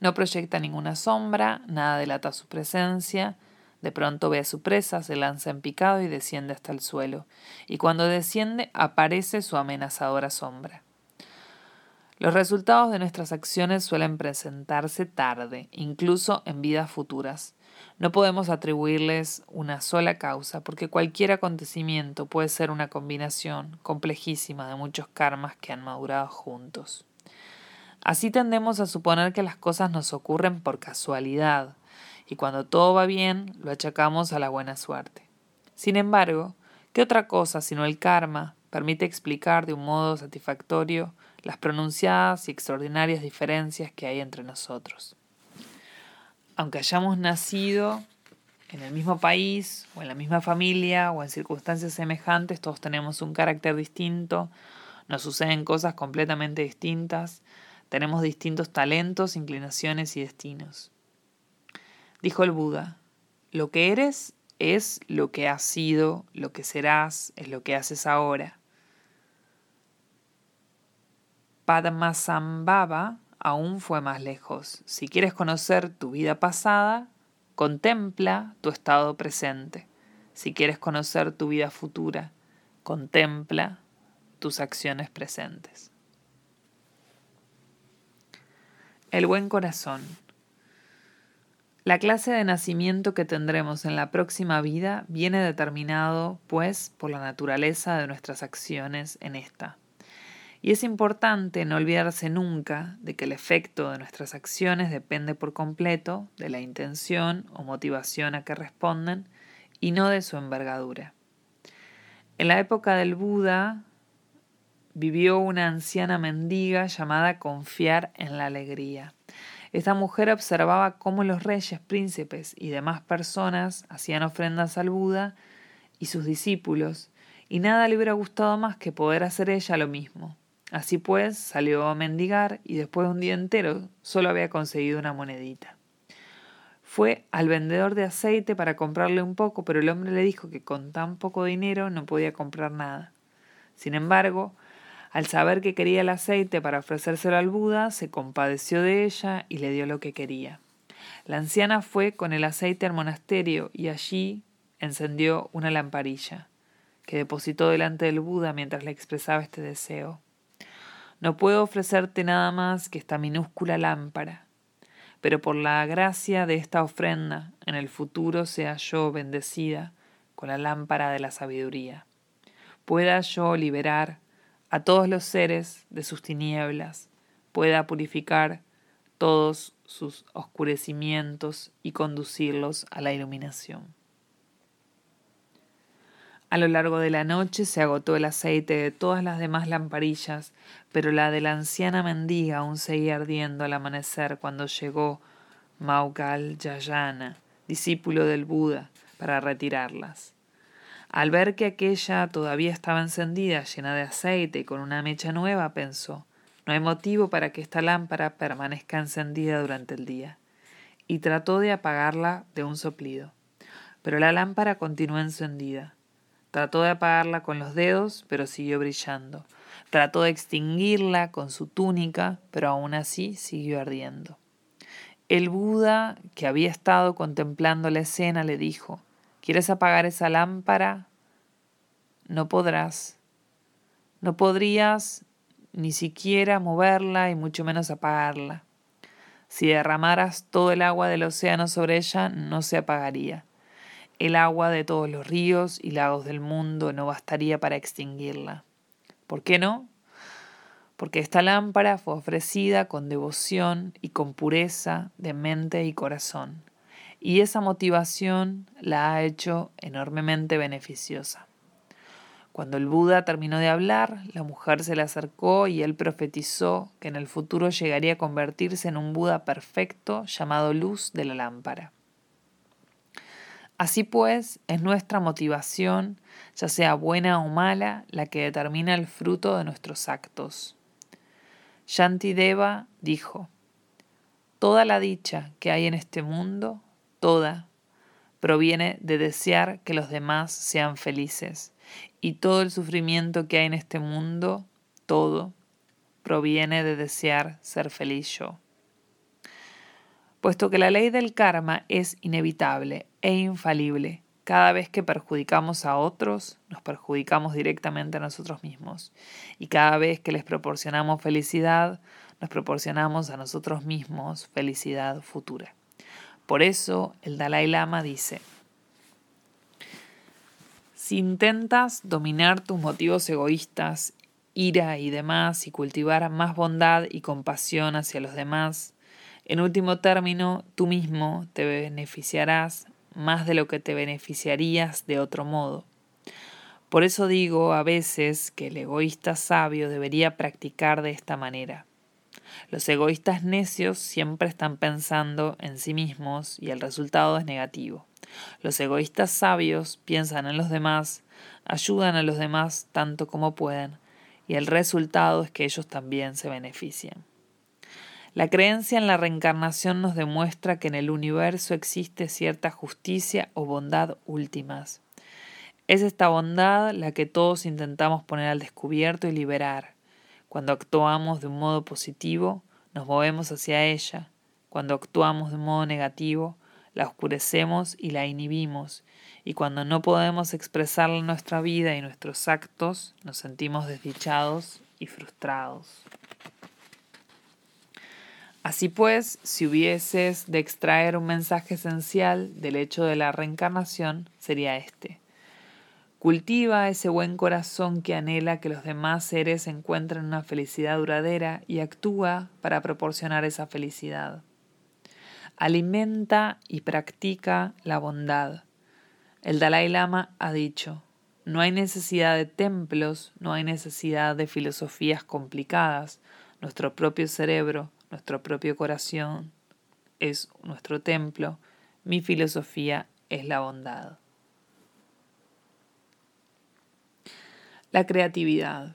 Speaker 1: No proyecta ninguna sombra, nada delata su presencia, de pronto ve a su presa, se lanza en picado y desciende hasta el suelo, y cuando desciende aparece su amenazadora sombra. Los resultados de nuestras acciones suelen presentarse tarde, incluso en vidas futuras. No podemos atribuirles una sola causa, porque cualquier acontecimiento puede ser una combinación complejísima de muchos karmas que han madurado juntos. Así tendemos a suponer que las cosas nos ocurren por casualidad, y cuando todo va bien lo achacamos a la buena suerte. Sin embargo, ¿qué otra cosa sino el karma permite explicar de un modo satisfactorio las pronunciadas y extraordinarias diferencias que hay entre nosotros. Aunque hayamos nacido en el mismo país o en la misma familia o en circunstancias semejantes, todos tenemos un carácter distinto, nos suceden cosas completamente distintas, tenemos distintos talentos, inclinaciones y destinos. Dijo el Buda, lo que eres es lo que has sido, lo que serás es lo que haces ahora. Padmasambhava aún fue más lejos. Si quieres conocer tu vida pasada, contempla tu estado presente. Si quieres conocer tu vida futura, contempla tus acciones presentes. El buen corazón. La clase de nacimiento que tendremos en la próxima vida viene determinado, pues, por la naturaleza de nuestras acciones en esta. Y es importante no olvidarse nunca de que el efecto de nuestras acciones depende por completo de la intención o motivación a que responden y no de su envergadura. En la época del Buda vivió una anciana mendiga llamada Confiar en la Alegría. Esta mujer observaba cómo los reyes, príncipes y demás personas hacían ofrendas al Buda y sus discípulos, y nada le hubiera gustado más que poder hacer ella lo mismo. Así pues, salió a mendigar y después de un día entero solo había conseguido una monedita. Fue al vendedor de aceite para comprarle un poco, pero el hombre le dijo que con tan poco dinero no podía comprar nada. Sin embargo, al saber que quería el aceite para ofrecérselo al Buda, se compadeció de ella y le dio lo que quería. La anciana fue con el aceite al monasterio y allí encendió una lamparilla, que depositó delante del Buda mientras le expresaba este deseo. No puedo ofrecerte nada más que esta minúscula lámpara, pero por la gracia de esta ofrenda, en el futuro sea yo bendecida con la lámpara de la sabiduría. Pueda yo liberar a todos los seres de sus tinieblas, pueda purificar todos sus oscurecimientos y conducirlos a la iluminación. A lo largo de la noche se agotó el aceite de todas las demás lamparillas, pero la de la anciana mendiga aún seguía ardiendo al amanecer cuando llegó Maukal Yayana, discípulo del Buda, para retirarlas. Al ver que aquella todavía estaba encendida, llena de aceite y con una mecha nueva, pensó no hay motivo para que esta lámpara permanezca encendida durante el día, y trató de apagarla de un soplido. Pero la lámpara continuó encendida. Trató de apagarla con los dedos, pero siguió brillando. Trató de extinguirla con su túnica, pero aún así siguió ardiendo. El Buda, que había estado contemplando la escena, le dijo ¿Quieres apagar esa lámpara? No podrás. No podrías ni siquiera moverla y mucho menos apagarla. Si derramaras todo el agua del océano sobre ella, no se apagaría. El agua de todos los ríos y lagos del mundo no bastaría para extinguirla. ¿Por qué no? Porque esta lámpara fue ofrecida con devoción y con pureza de mente y corazón y esa motivación la ha hecho enormemente beneficiosa. Cuando el Buda terminó de hablar, la mujer se le acercó y él profetizó que en el futuro llegaría a convertirse en un Buda perfecto llamado luz de la lámpara. Así pues, es nuestra motivación, ya sea buena o mala, la que determina el fruto de nuestros actos. Shantideva dijo, Toda la dicha que hay en este mundo toda proviene de desear que los demás sean felices. Y todo el sufrimiento que hay en este mundo, todo, proviene de desear ser feliz yo. Puesto que la ley del karma es inevitable e infalible, cada vez que perjudicamos a otros, nos perjudicamos directamente a nosotros mismos. Y cada vez que les proporcionamos felicidad, nos proporcionamos a nosotros mismos felicidad futura. Por eso el Dalai Lama dice, si intentas dominar tus motivos egoístas, ira y demás y cultivar más bondad y compasión hacia los demás, en último término, tú mismo te beneficiarás más de lo que te beneficiarías de otro modo. Por eso digo a veces que el egoísta sabio debería practicar de esta manera. Los egoístas necios siempre están pensando en sí mismos y el resultado es negativo. Los egoístas sabios piensan en los demás, ayudan a los demás tanto como pueden, y el resultado es que ellos también se benefician. La creencia en la reencarnación nos demuestra que en el universo existe cierta justicia o bondad últimas. Es esta bondad la que todos intentamos poner al descubierto y liberar. Cuando actuamos de un modo positivo, nos movemos hacia ella. Cuando actuamos de un modo negativo, la oscurecemos y la inhibimos. Y cuando no podemos expresarla en nuestra vida y nuestros actos, nos sentimos desdichados y frustrados. Así pues, si hubieses de extraer un mensaje esencial del hecho de la reencarnación, sería este. Cultiva ese buen corazón que anhela que los demás seres encuentren una felicidad duradera y actúa para proporcionar esa felicidad. Alimenta y practica la bondad. El Dalai Lama ha dicho, no hay necesidad de templos, no hay necesidad de filosofías complicadas. Nuestro propio cerebro, nuestro propio corazón es nuestro templo. Mi filosofía es la bondad. La creatividad.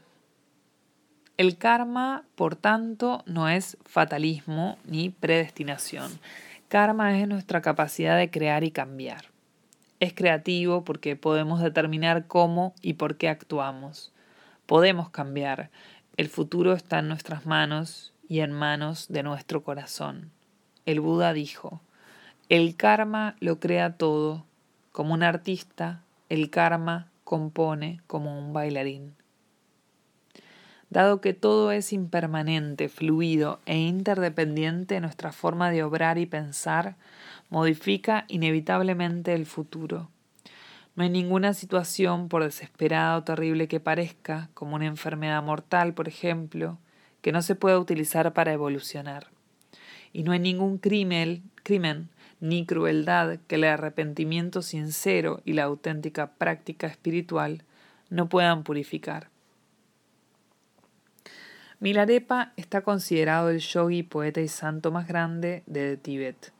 Speaker 1: El karma, por tanto, no es fatalismo ni predestinación. Karma es nuestra capacidad de crear y cambiar. Es creativo porque podemos determinar cómo y por qué actuamos. Podemos cambiar. El futuro está en nuestras manos y en manos de nuestro corazón. El Buda dijo, el karma lo crea todo. Como un artista, el karma compone como un bailarín. Dado que todo es impermanente, fluido e interdependiente, nuestra forma de obrar y pensar modifica inevitablemente el futuro. No hay ninguna situación, por desesperada o terrible que parezca, como una enfermedad mortal, por ejemplo, que no se pueda utilizar para evolucionar. Y no hay ningún crimen, crimen ni crueldad que el arrepentimiento sincero y la auténtica práctica espiritual no puedan purificar. Milarepa está considerado el yogi, poeta y santo más grande de Tíbet.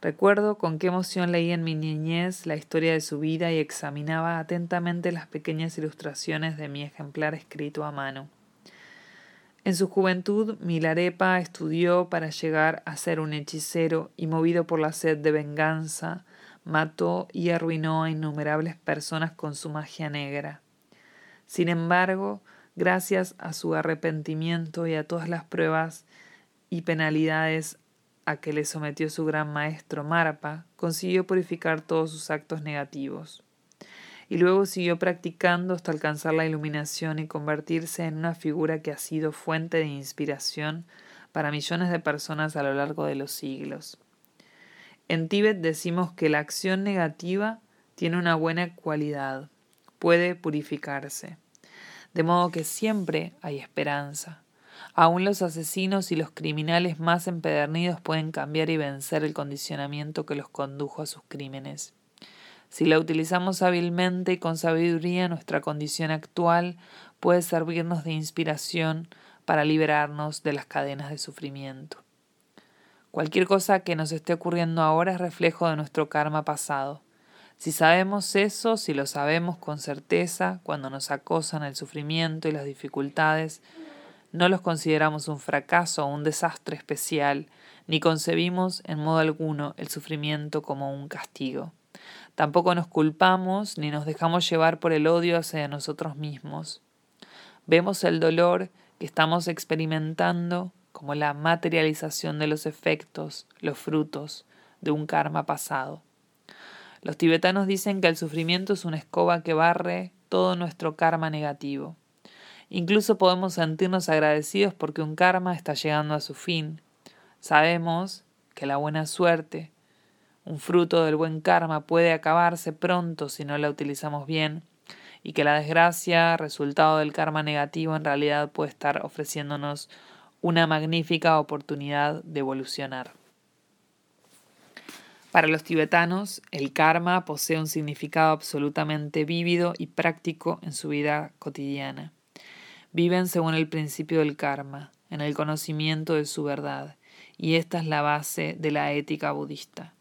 Speaker 1: Recuerdo con qué emoción leí en mi niñez la historia de su vida y examinaba atentamente las pequeñas ilustraciones de mi ejemplar escrito a mano. En su juventud, Milarepa estudió para llegar a ser un hechicero y movido por la sed de venganza, mató y arruinó a innumerables personas con su magia negra. Sin embargo, gracias a su arrepentimiento y a todas las pruebas y penalidades a que le sometió su gran maestro Marpa, consiguió purificar todos sus actos negativos y luego siguió practicando hasta alcanzar la iluminación y convertirse en una figura que ha sido fuente de inspiración para millones de personas a lo largo de los siglos. En Tíbet decimos que la acción negativa tiene una buena cualidad, puede purificarse, de modo que siempre hay esperanza. Aún los asesinos y los criminales más empedernidos pueden cambiar y vencer el condicionamiento que los condujo a sus crímenes. Si la utilizamos hábilmente y con sabiduría, nuestra condición actual puede servirnos de inspiración para liberarnos de las cadenas de sufrimiento. Cualquier cosa que nos esté ocurriendo ahora es reflejo de nuestro karma pasado. Si sabemos eso, si lo sabemos con certeza, cuando nos acosan el sufrimiento y las dificultades, no los consideramos un fracaso o un desastre especial, ni concebimos en modo alguno el sufrimiento como un castigo. Tampoco nos culpamos ni nos dejamos llevar por el odio hacia nosotros mismos. Vemos el dolor que estamos experimentando como la materialización de los efectos, los frutos de un karma pasado. Los tibetanos dicen que el sufrimiento es una escoba que barre todo nuestro karma negativo. Incluso podemos sentirnos agradecidos porque un karma está llegando a su fin. Sabemos que la buena suerte, un fruto del buen karma puede acabarse pronto si no la utilizamos bien y que la desgracia, resultado del karma negativo, en realidad puede estar ofreciéndonos una magnífica oportunidad de evolucionar. Para los tibetanos, el karma posee un significado absolutamente vívido y práctico en su vida cotidiana. Viven según el principio del karma, en el conocimiento de su verdad, y esta es la base de la ética budista.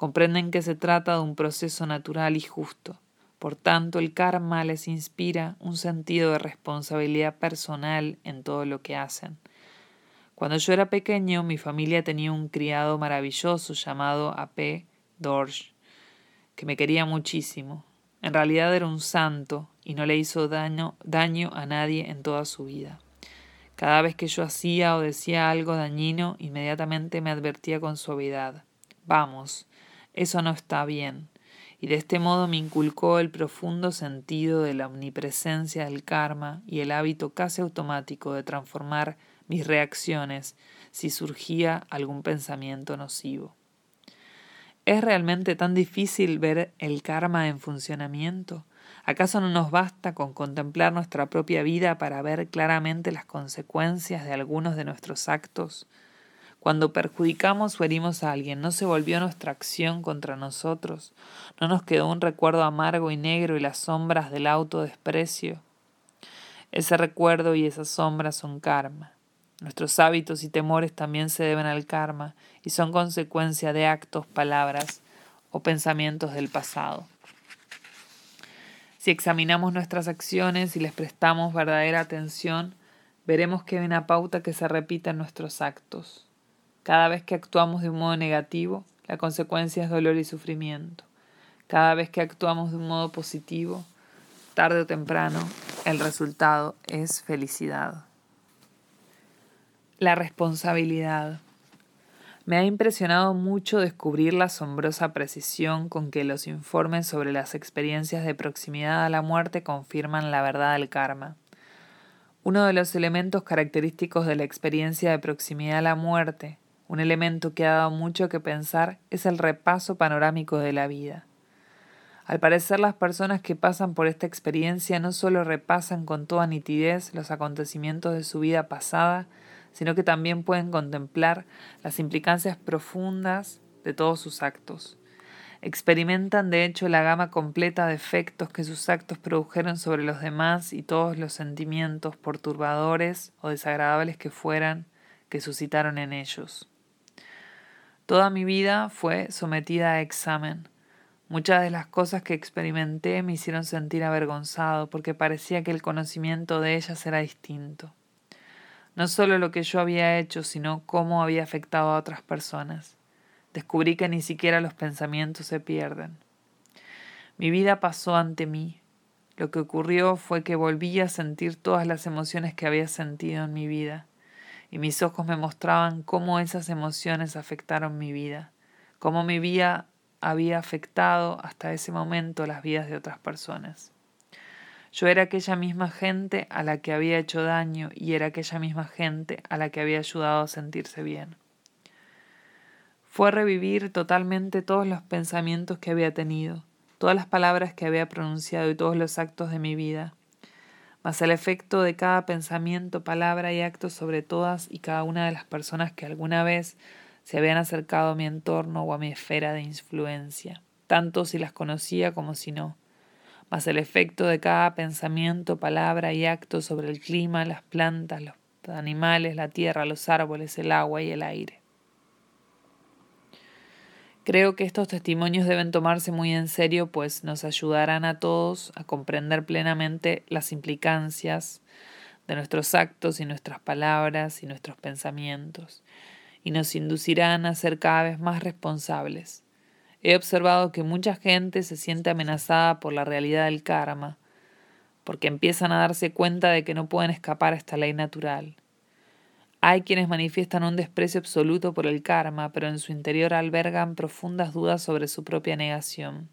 Speaker 1: Comprenden que se trata de un proceso natural y justo. Por tanto, el karma les inspira un sentido de responsabilidad personal en todo lo que hacen. Cuando yo era pequeño, mi familia tenía un criado maravilloso llamado A.P. Dorsch, que me quería muchísimo. En realidad era un santo y no le hizo daño, daño a nadie en toda su vida. Cada vez que yo hacía o decía algo dañino, inmediatamente me advertía con suavidad. Vamos, eso no está bien. y de este modo me inculcó el profundo sentido de la omnipresencia del karma y el hábito casi automático de transformar mis reacciones si surgía algún pensamiento nocivo. ¿Es realmente tan difícil ver el karma en funcionamiento? ¿Acaso no nos basta con contemplar nuestra propia vida para ver claramente las consecuencias de algunos de nuestros actos? Cuando perjudicamos o herimos a alguien, ¿no se volvió nuestra acción contra nosotros? ¿No nos quedó un recuerdo amargo y negro y las sombras del autodesprecio? Ese recuerdo y esas sombras son karma. Nuestros hábitos y temores también se deben al karma y son consecuencia de actos, palabras o pensamientos del pasado. Si examinamos nuestras acciones y les prestamos verdadera atención, veremos que hay una pauta que se repite en nuestros actos. Cada vez que actuamos de un modo negativo, la consecuencia es dolor y sufrimiento. Cada vez que actuamos de un modo positivo, tarde o temprano, el resultado es felicidad. La responsabilidad. Me ha impresionado mucho descubrir la asombrosa precisión con que los informes sobre las experiencias de proximidad a la muerte confirman la verdad del karma. Uno de los elementos característicos de la experiencia de proximidad a la muerte un elemento que ha dado mucho que pensar es el repaso panorámico de la vida. Al parecer las personas que pasan por esta experiencia no solo repasan con toda nitidez los acontecimientos de su vida pasada, sino que también pueden contemplar las implicancias profundas de todos sus actos. Experimentan de hecho la gama completa de efectos que sus actos produjeron sobre los demás y todos los sentimientos perturbadores o desagradables que fueran que suscitaron en ellos. Toda mi vida fue sometida a examen. Muchas de las cosas que experimenté me hicieron sentir avergonzado porque parecía que el conocimiento de ellas era distinto. No solo lo que yo había hecho, sino cómo había afectado a otras personas. Descubrí que ni siquiera los pensamientos se pierden. Mi vida pasó ante mí. Lo que ocurrió fue que volví a sentir todas las emociones que había sentido en mi vida y mis ojos me mostraban cómo esas emociones afectaron mi vida, cómo mi vida había afectado hasta ese momento las vidas de otras personas. Yo era aquella misma gente a la que había hecho daño y era aquella misma gente a la que había ayudado a sentirse bien. Fue revivir totalmente todos los pensamientos que había tenido, todas las palabras que había pronunciado y todos los actos de mi vida mas el efecto de cada pensamiento, palabra y acto sobre todas y cada una de las personas que alguna vez se habían acercado a mi entorno o a mi esfera de influencia, tanto si las conocía como si no, mas el efecto de cada pensamiento, palabra y acto sobre el clima, las plantas, los animales, la tierra, los árboles, el agua y el aire. Creo que estos testimonios deben tomarse muy en serio, pues nos ayudarán a todos a comprender plenamente las implicancias de nuestros actos y nuestras palabras y nuestros pensamientos, y nos inducirán a ser cada vez más responsables. He observado que mucha gente se siente amenazada por la realidad del karma, porque empiezan a darse cuenta de que no pueden escapar a esta ley natural hay quienes manifiestan un desprecio absoluto por el karma, pero en su interior albergan profundas dudas sobre su propia negación.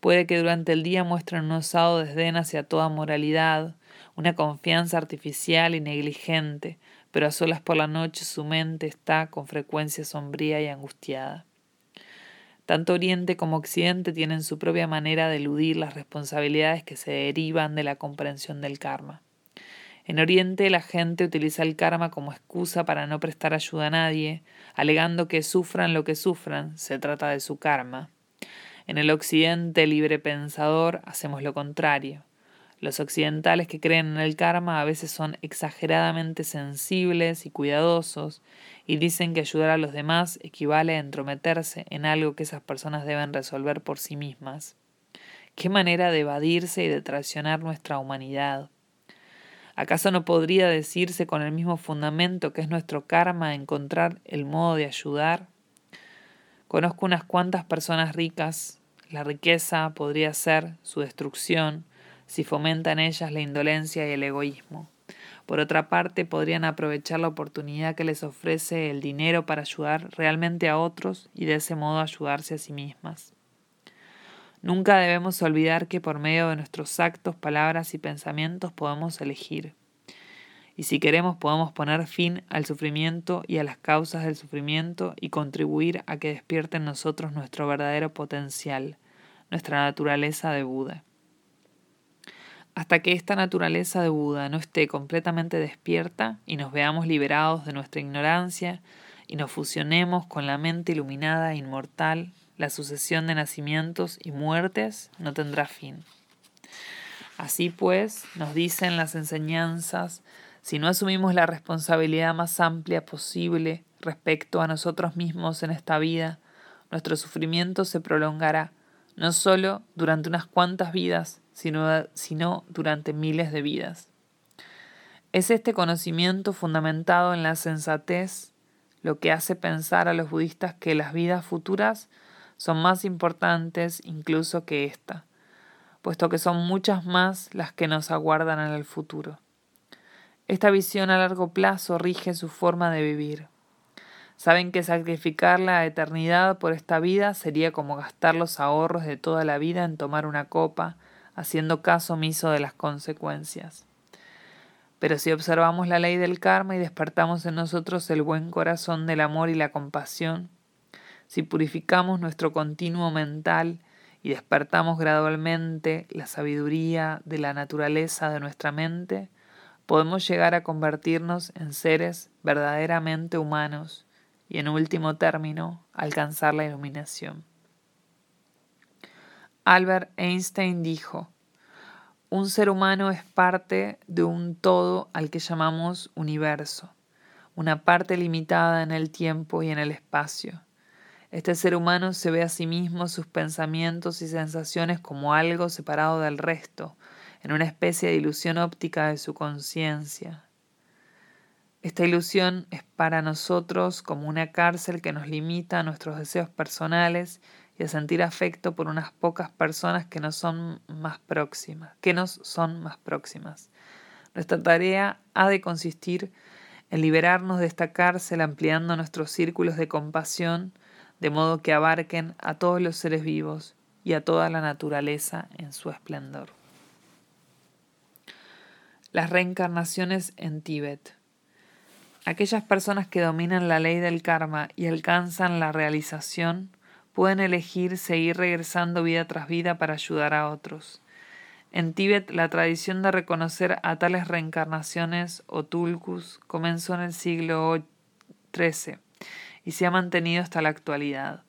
Speaker 1: Puede que durante el día muestren un osado desdén hacia toda moralidad, una confianza artificial y negligente, pero a solas por la noche su mente está con frecuencia sombría y angustiada. Tanto Oriente como Occidente tienen su propia manera de eludir las responsabilidades que se derivan de la comprensión del karma. En Oriente la gente utiliza el karma como excusa para no prestar ayuda a nadie, alegando que sufran lo que sufran, se trata de su karma. En el Occidente libre pensador hacemos lo contrario. Los occidentales que creen en el karma a veces son exageradamente sensibles y cuidadosos y dicen que ayudar a los demás equivale a entrometerse en algo que esas personas deben resolver por sí mismas. Qué manera de evadirse y de traicionar nuestra humanidad. ¿Acaso no podría decirse con el mismo fundamento que es nuestro karma encontrar el modo de ayudar? Conozco unas cuantas personas ricas. La riqueza podría ser su destrucción si fomenta en ellas la indolencia y el egoísmo. Por otra parte, podrían aprovechar la oportunidad que les ofrece el dinero para ayudar realmente a otros y de ese modo ayudarse a sí mismas. Nunca debemos olvidar que por medio de nuestros actos, palabras y pensamientos podemos elegir. Y si queremos podemos poner fin al sufrimiento y a las causas del sufrimiento y contribuir a que despierte en nosotros nuestro verdadero potencial, nuestra naturaleza de Buda. Hasta que esta naturaleza de Buda no esté completamente despierta y nos veamos liberados de nuestra ignorancia y nos fusionemos con la mente iluminada e inmortal, la sucesión de nacimientos y muertes no tendrá fin. Así pues, nos dicen las enseñanzas, si no asumimos la responsabilidad más amplia posible respecto a nosotros mismos en esta vida, nuestro sufrimiento se prolongará, no solo durante unas cuantas vidas, sino, sino durante miles de vidas. Es este conocimiento fundamentado en la sensatez lo que hace pensar a los budistas que las vidas futuras son más importantes incluso que esta, puesto que son muchas más las que nos aguardan en el futuro. Esta visión a largo plazo rige su forma de vivir. Saben que sacrificar la eternidad por esta vida sería como gastar los ahorros de toda la vida en tomar una copa, haciendo caso omiso de las consecuencias. Pero si observamos la ley del karma y despertamos en nosotros el buen corazón del amor y la compasión, si purificamos nuestro continuo mental y despertamos gradualmente la sabiduría de la naturaleza de nuestra mente, podemos llegar a convertirnos en seres verdaderamente humanos y en último término alcanzar la iluminación. Albert Einstein dijo, un ser humano es parte de un todo al que llamamos universo, una parte limitada en el tiempo y en el espacio. Este ser humano se ve a sí mismo, sus pensamientos y sensaciones como algo separado del resto, en una especie de ilusión óptica de su conciencia. Esta ilusión es para nosotros como una cárcel que nos limita a nuestros deseos personales y a sentir afecto por unas pocas personas que nos son más próximas, que nos son más próximas. Nuestra tarea ha de consistir en liberarnos de esta cárcel ampliando nuestros círculos de compasión de modo que abarquen a todos los seres vivos y a toda la naturaleza en su esplendor. Las reencarnaciones en Tíbet. Aquellas personas que dominan la ley del karma y alcanzan la realización pueden elegir seguir regresando vida tras vida para ayudar a otros. En Tíbet, la tradición de reconocer a tales reencarnaciones o tulkus comenzó en el siglo XIII y se ha mantenido hasta la actualidad.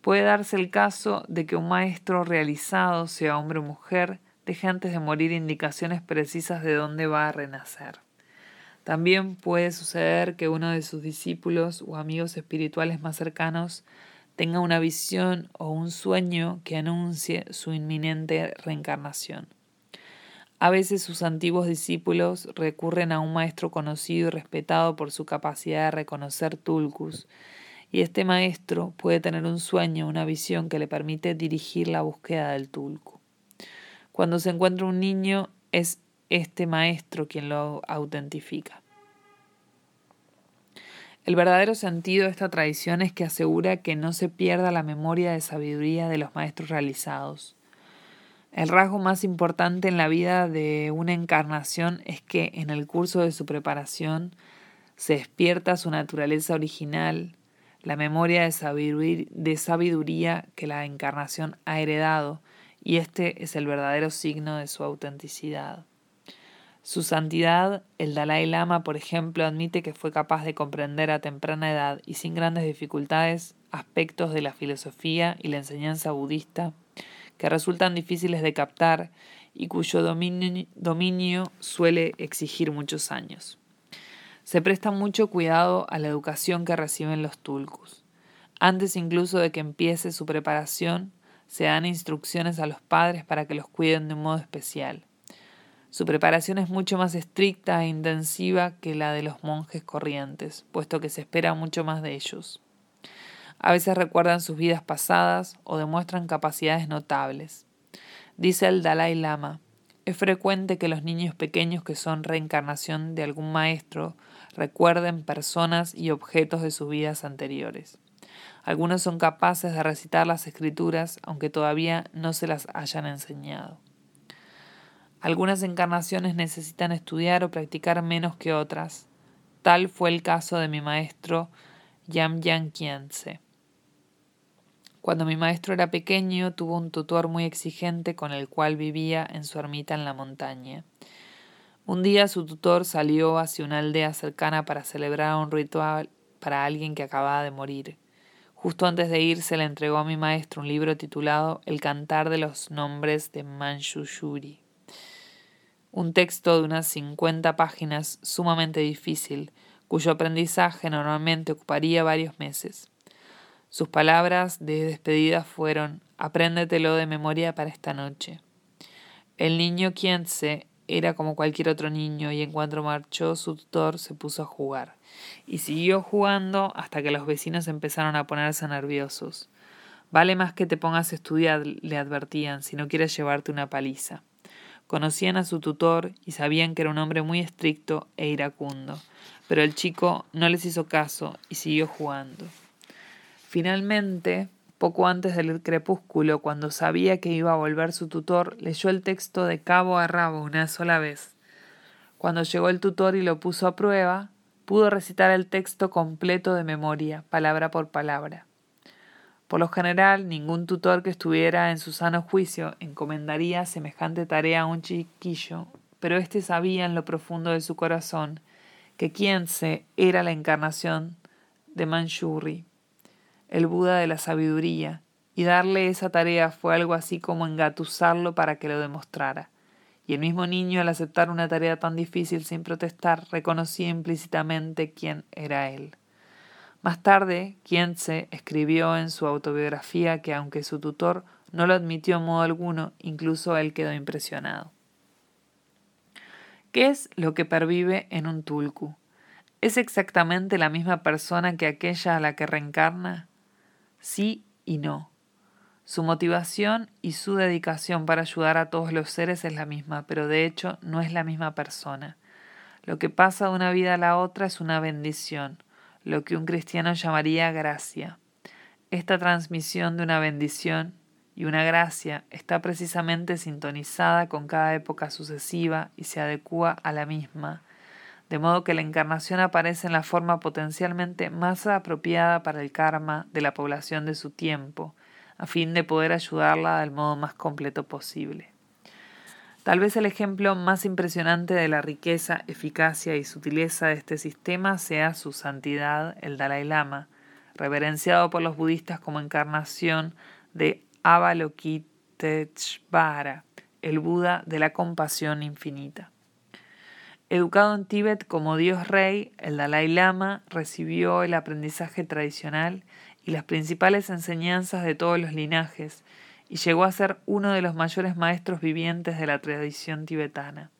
Speaker 1: Puede darse el caso de que un maestro realizado, sea hombre o mujer, deje antes de morir indicaciones precisas de dónde va a renacer. También puede suceder que uno de sus discípulos o amigos espirituales más cercanos tenga una visión o un sueño que anuncie su inminente reencarnación. A veces sus antiguos discípulos recurren a un maestro conocido y respetado por su capacidad de reconocer tulkus, y este maestro puede tener un sueño, una visión que le permite dirigir la búsqueda del tulku. Cuando se encuentra un niño, es este maestro quien lo autentifica. El verdadero sentido de esta tradición es que asegura que no se pierda la memoria de sabiduría de los maestros realizados. El rasgo más importante en la vida de una encarnación es que en el curso de su preparación se despierta su naturaleza original, la memoria de sabiduría que la encarnación ha heredado, y este es el verdadero signo de su autenticidad. Su santidad, el Dalai Lama, por ejemplo, admite que fue capaz de comprender a temprana edad y sin grandes dificultades aspectos de la filosofía y la enseñanza budista que resultan difíciles de captar y cuyo dominio, suele exigir muchos años. Se presta mucho cuidado a la educación que reciben los tulkus. Antes incluso de que empiece su preparación, se dan instrucciones a los padres para que los cuiden de un modo especial. Su preparación es mucho más estricta e intensiva que la de los monjes corrientes, puesto que se espera mucho más de ellos. A veces recuerdan sus vidas pasadas o demuestran capacidades notables. Dice el Dalai Lama, es frecuente que los niños pequeños que son reencarnación de algún maestro recuerden personas y objetos de sus vidas anteriores. Algunos son capaces de recitar las escrituras aunque todavía no se las hayan enseñado. Algunas encarnaciones necesitan estudiar o practicar menos que otras. Tal fue el caso de mi maestro Yam Yang Kiense. Cuando mi maestro era pequeño, tuvo un tutor muy exigente con el cual vivía en su ermita en la montaña. Un día su tutor salió hacia una aldea cercana para celebrar un ritual para alguien que acababa de morir. Justo antes de irse le entregó a mi maestro un libro titulado El cantar de los nombres de Manchushuri. Un texto de unas cincuenta páginas sumamente difícil, cuyo aprendizaje normalmente ocuparía varios meses. Sus palabras de despedida fueron Apréndetelo de memoria para esta noche. El niño Kiense era como cualquier otro niño y en cuanto marchó su tutor se puso a jugar. Y siguió jugando hasta que los vecinos empezaron a ponerse nerviosos. Vale más que te pongas a estudiar, le advertían, si no quieres llevarte una paliza. Conocían a su tutor y sabían que era un hombre muy estricto e iracundo, pero el chico no les hizo caso y siguió jugando. Finalmente, poco antes del crepúsculo, cuando sabía que iba a volver su tutor, leyó el texto de cabo a rabo una sola vez. Cuando llegó el tutor y lo puso a prueba, pudo recitar el texto completo de memoria, palabra por palabra. Por lo general, ningún tutor que estuviera en su sano juicio encomendaría semejante tarea a un chiquillo, pero éste sabía en lo profundo de su corazón que se era la encarnación de Manchuri el Buda de la sabiduría, y darle esa tarea fue algo así como engatusarlo para que lo demostrara. Y el mismo niño, al aceptar una tarea tan difícil sin protestar, reconocía implícitamente quién era él. Más tarde, se escribió en su autobiografía que aunque su tutor no lo admitió en modo alguno, incluso él quedó impresionado. ¿Qué es lo que pervive en un tulku? ¿Es exactamente la misma persona que aquella a la que reencarna? Sí y no. Su motivación y su dedicación para ayudar a todos los seres es la misma, pero de hecho no es la misma persona. Lo que pasa de una vida a la otra es una bendición, lo que un cristiano llamaría gracia. Esta transmisión de una bendición y una gracia está precisamente sintonizada con cada época sucesiva y se adecua a la misma, de modo que la encarnación aparece en la forma potencialmente más apropiada para el karma de la población de su tiempo, a fin de poder ayudarla del modo más completo posible. Tal vez el ejemplo más impresionante de la riqueza, eficacia y sutileza de este sistema sea su santidad, el Dalai Lama, reverenciado por los budistas como encarnación de Avalokiteshvara, el Buda de la compasión infinita. Educado en Tíbet como Dios Rey, el Dalai Lama recibió el aprendizaje tradicional y las principales enseñanzas de todos los linajes y llegó a ser uno de los mayores maestros vivientes de la tradición tibetana.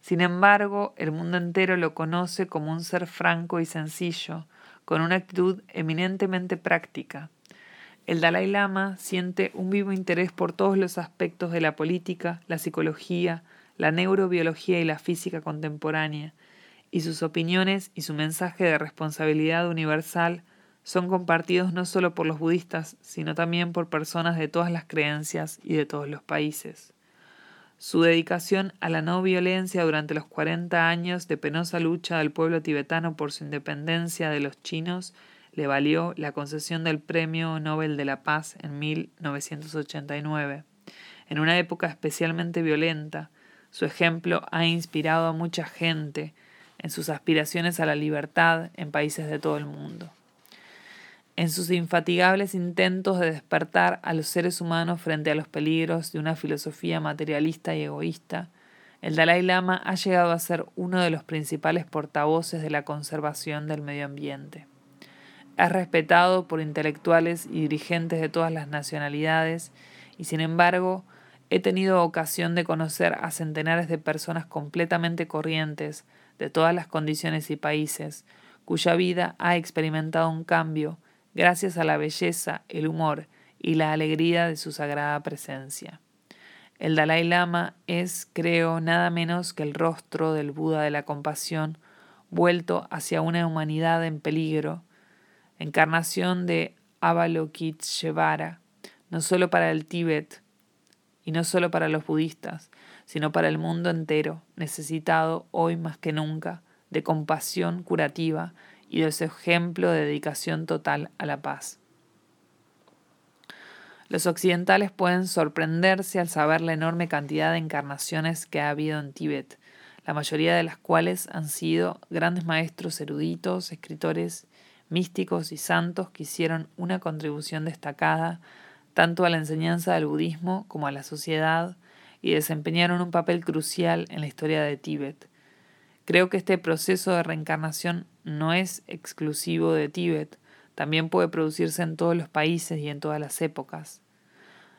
Speaker 1: Sin embargo, el mundo entero lo conoce como un ser franco y sencillo, con una actitud eminentemente práctica. El Dalai Lama siente un vivo interés por todos los aspectos de la política, la psicología, la neurobiología y la física contemporánea, y sus opiniones y su mensaje de responsabilidad universal son compartidos no solo por los budistas, sino también por personas de todas las creencias y de todos los países. Su dedicación a la no violencia durante los 40 años de penosa lucha del pueblo tibetano por su independencia de los chinos le valió la concesión del Premio Nobel de la Paz en 1989. En una época especialmente violenta, su ejemplo ha inspirado a mucha gente en sus aspiraciones a la libertad en países de todo el mundo. En sus infatigables intentos de despertar a los seres humanos frente a los peligros de una filosofía materialista y egoísta, el Dalai Lama ha llegado a ser uno de los principales portavoces de la conservación del medio ambiente. Es respetado por intelectuales y dirigentes de todas las nacionalidades y sin embargo He tenido ocasión de conocer a centenares de personas completamente corrientes, de todas las condiciones y países, cuya vida ha experimentado un cambio gracias a la belleza, el humor y la alegría de su sagrada presencia. El Dalai Lama es, creo, nada menos que el rostro del Buda de la compasión vuelto hacia una humanidad en peligro, encarnación de Avalokiteshvara, no solo para el Tíbet y no solo para los budistas, sino para el mundo entero, necesitado hoy más que nunca de compasión curativa y de ese ejemplo de dedicación total a la paz. Los occidentales pueden sorprenderse al saber la enorme cantidad de encarnaciones que ha habido en Tíbet, la mayoría de las cuales han sido grandes maestros eruditos, escritores, místicos y santos que hicieron una contribución destacada tanto a la enseñanza del budismo como a la sociedad y desempeñaron un papel crucial en la historia de Tíbet. Creo que este proceso de reencarnación no es exclusivo de Tíbet, también puede producirse en todos los países y en todas las épocas.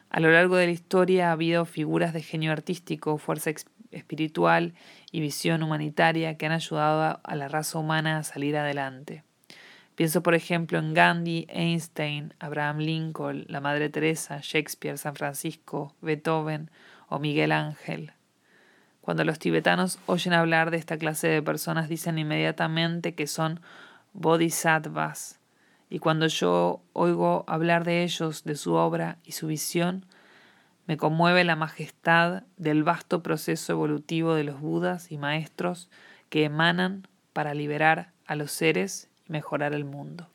Speaker 1: A lo largo de la historia ha habido figuras de genio artístico, fuerza espiritual y visión humanitaria que han ayudado a la raza humana a salir adelante. Pienso, por ejemplo, en Gandhi, Einstein, Abraham Lincoln, la Madre Teresa, Shakespeare, San Francisco, Beethoven o Miguel Ángel. Cuando los tibetanos oyen hablar de esta clase de personas dicen inmediatamente que son bodhisattvas, y cuando yo oigo hablar de ellos, de su obra y su visión, me conmueve la majestad del vasto proceso evolutivo de los budas y maestros que emanan para liberar a los seres mejorar el mundo.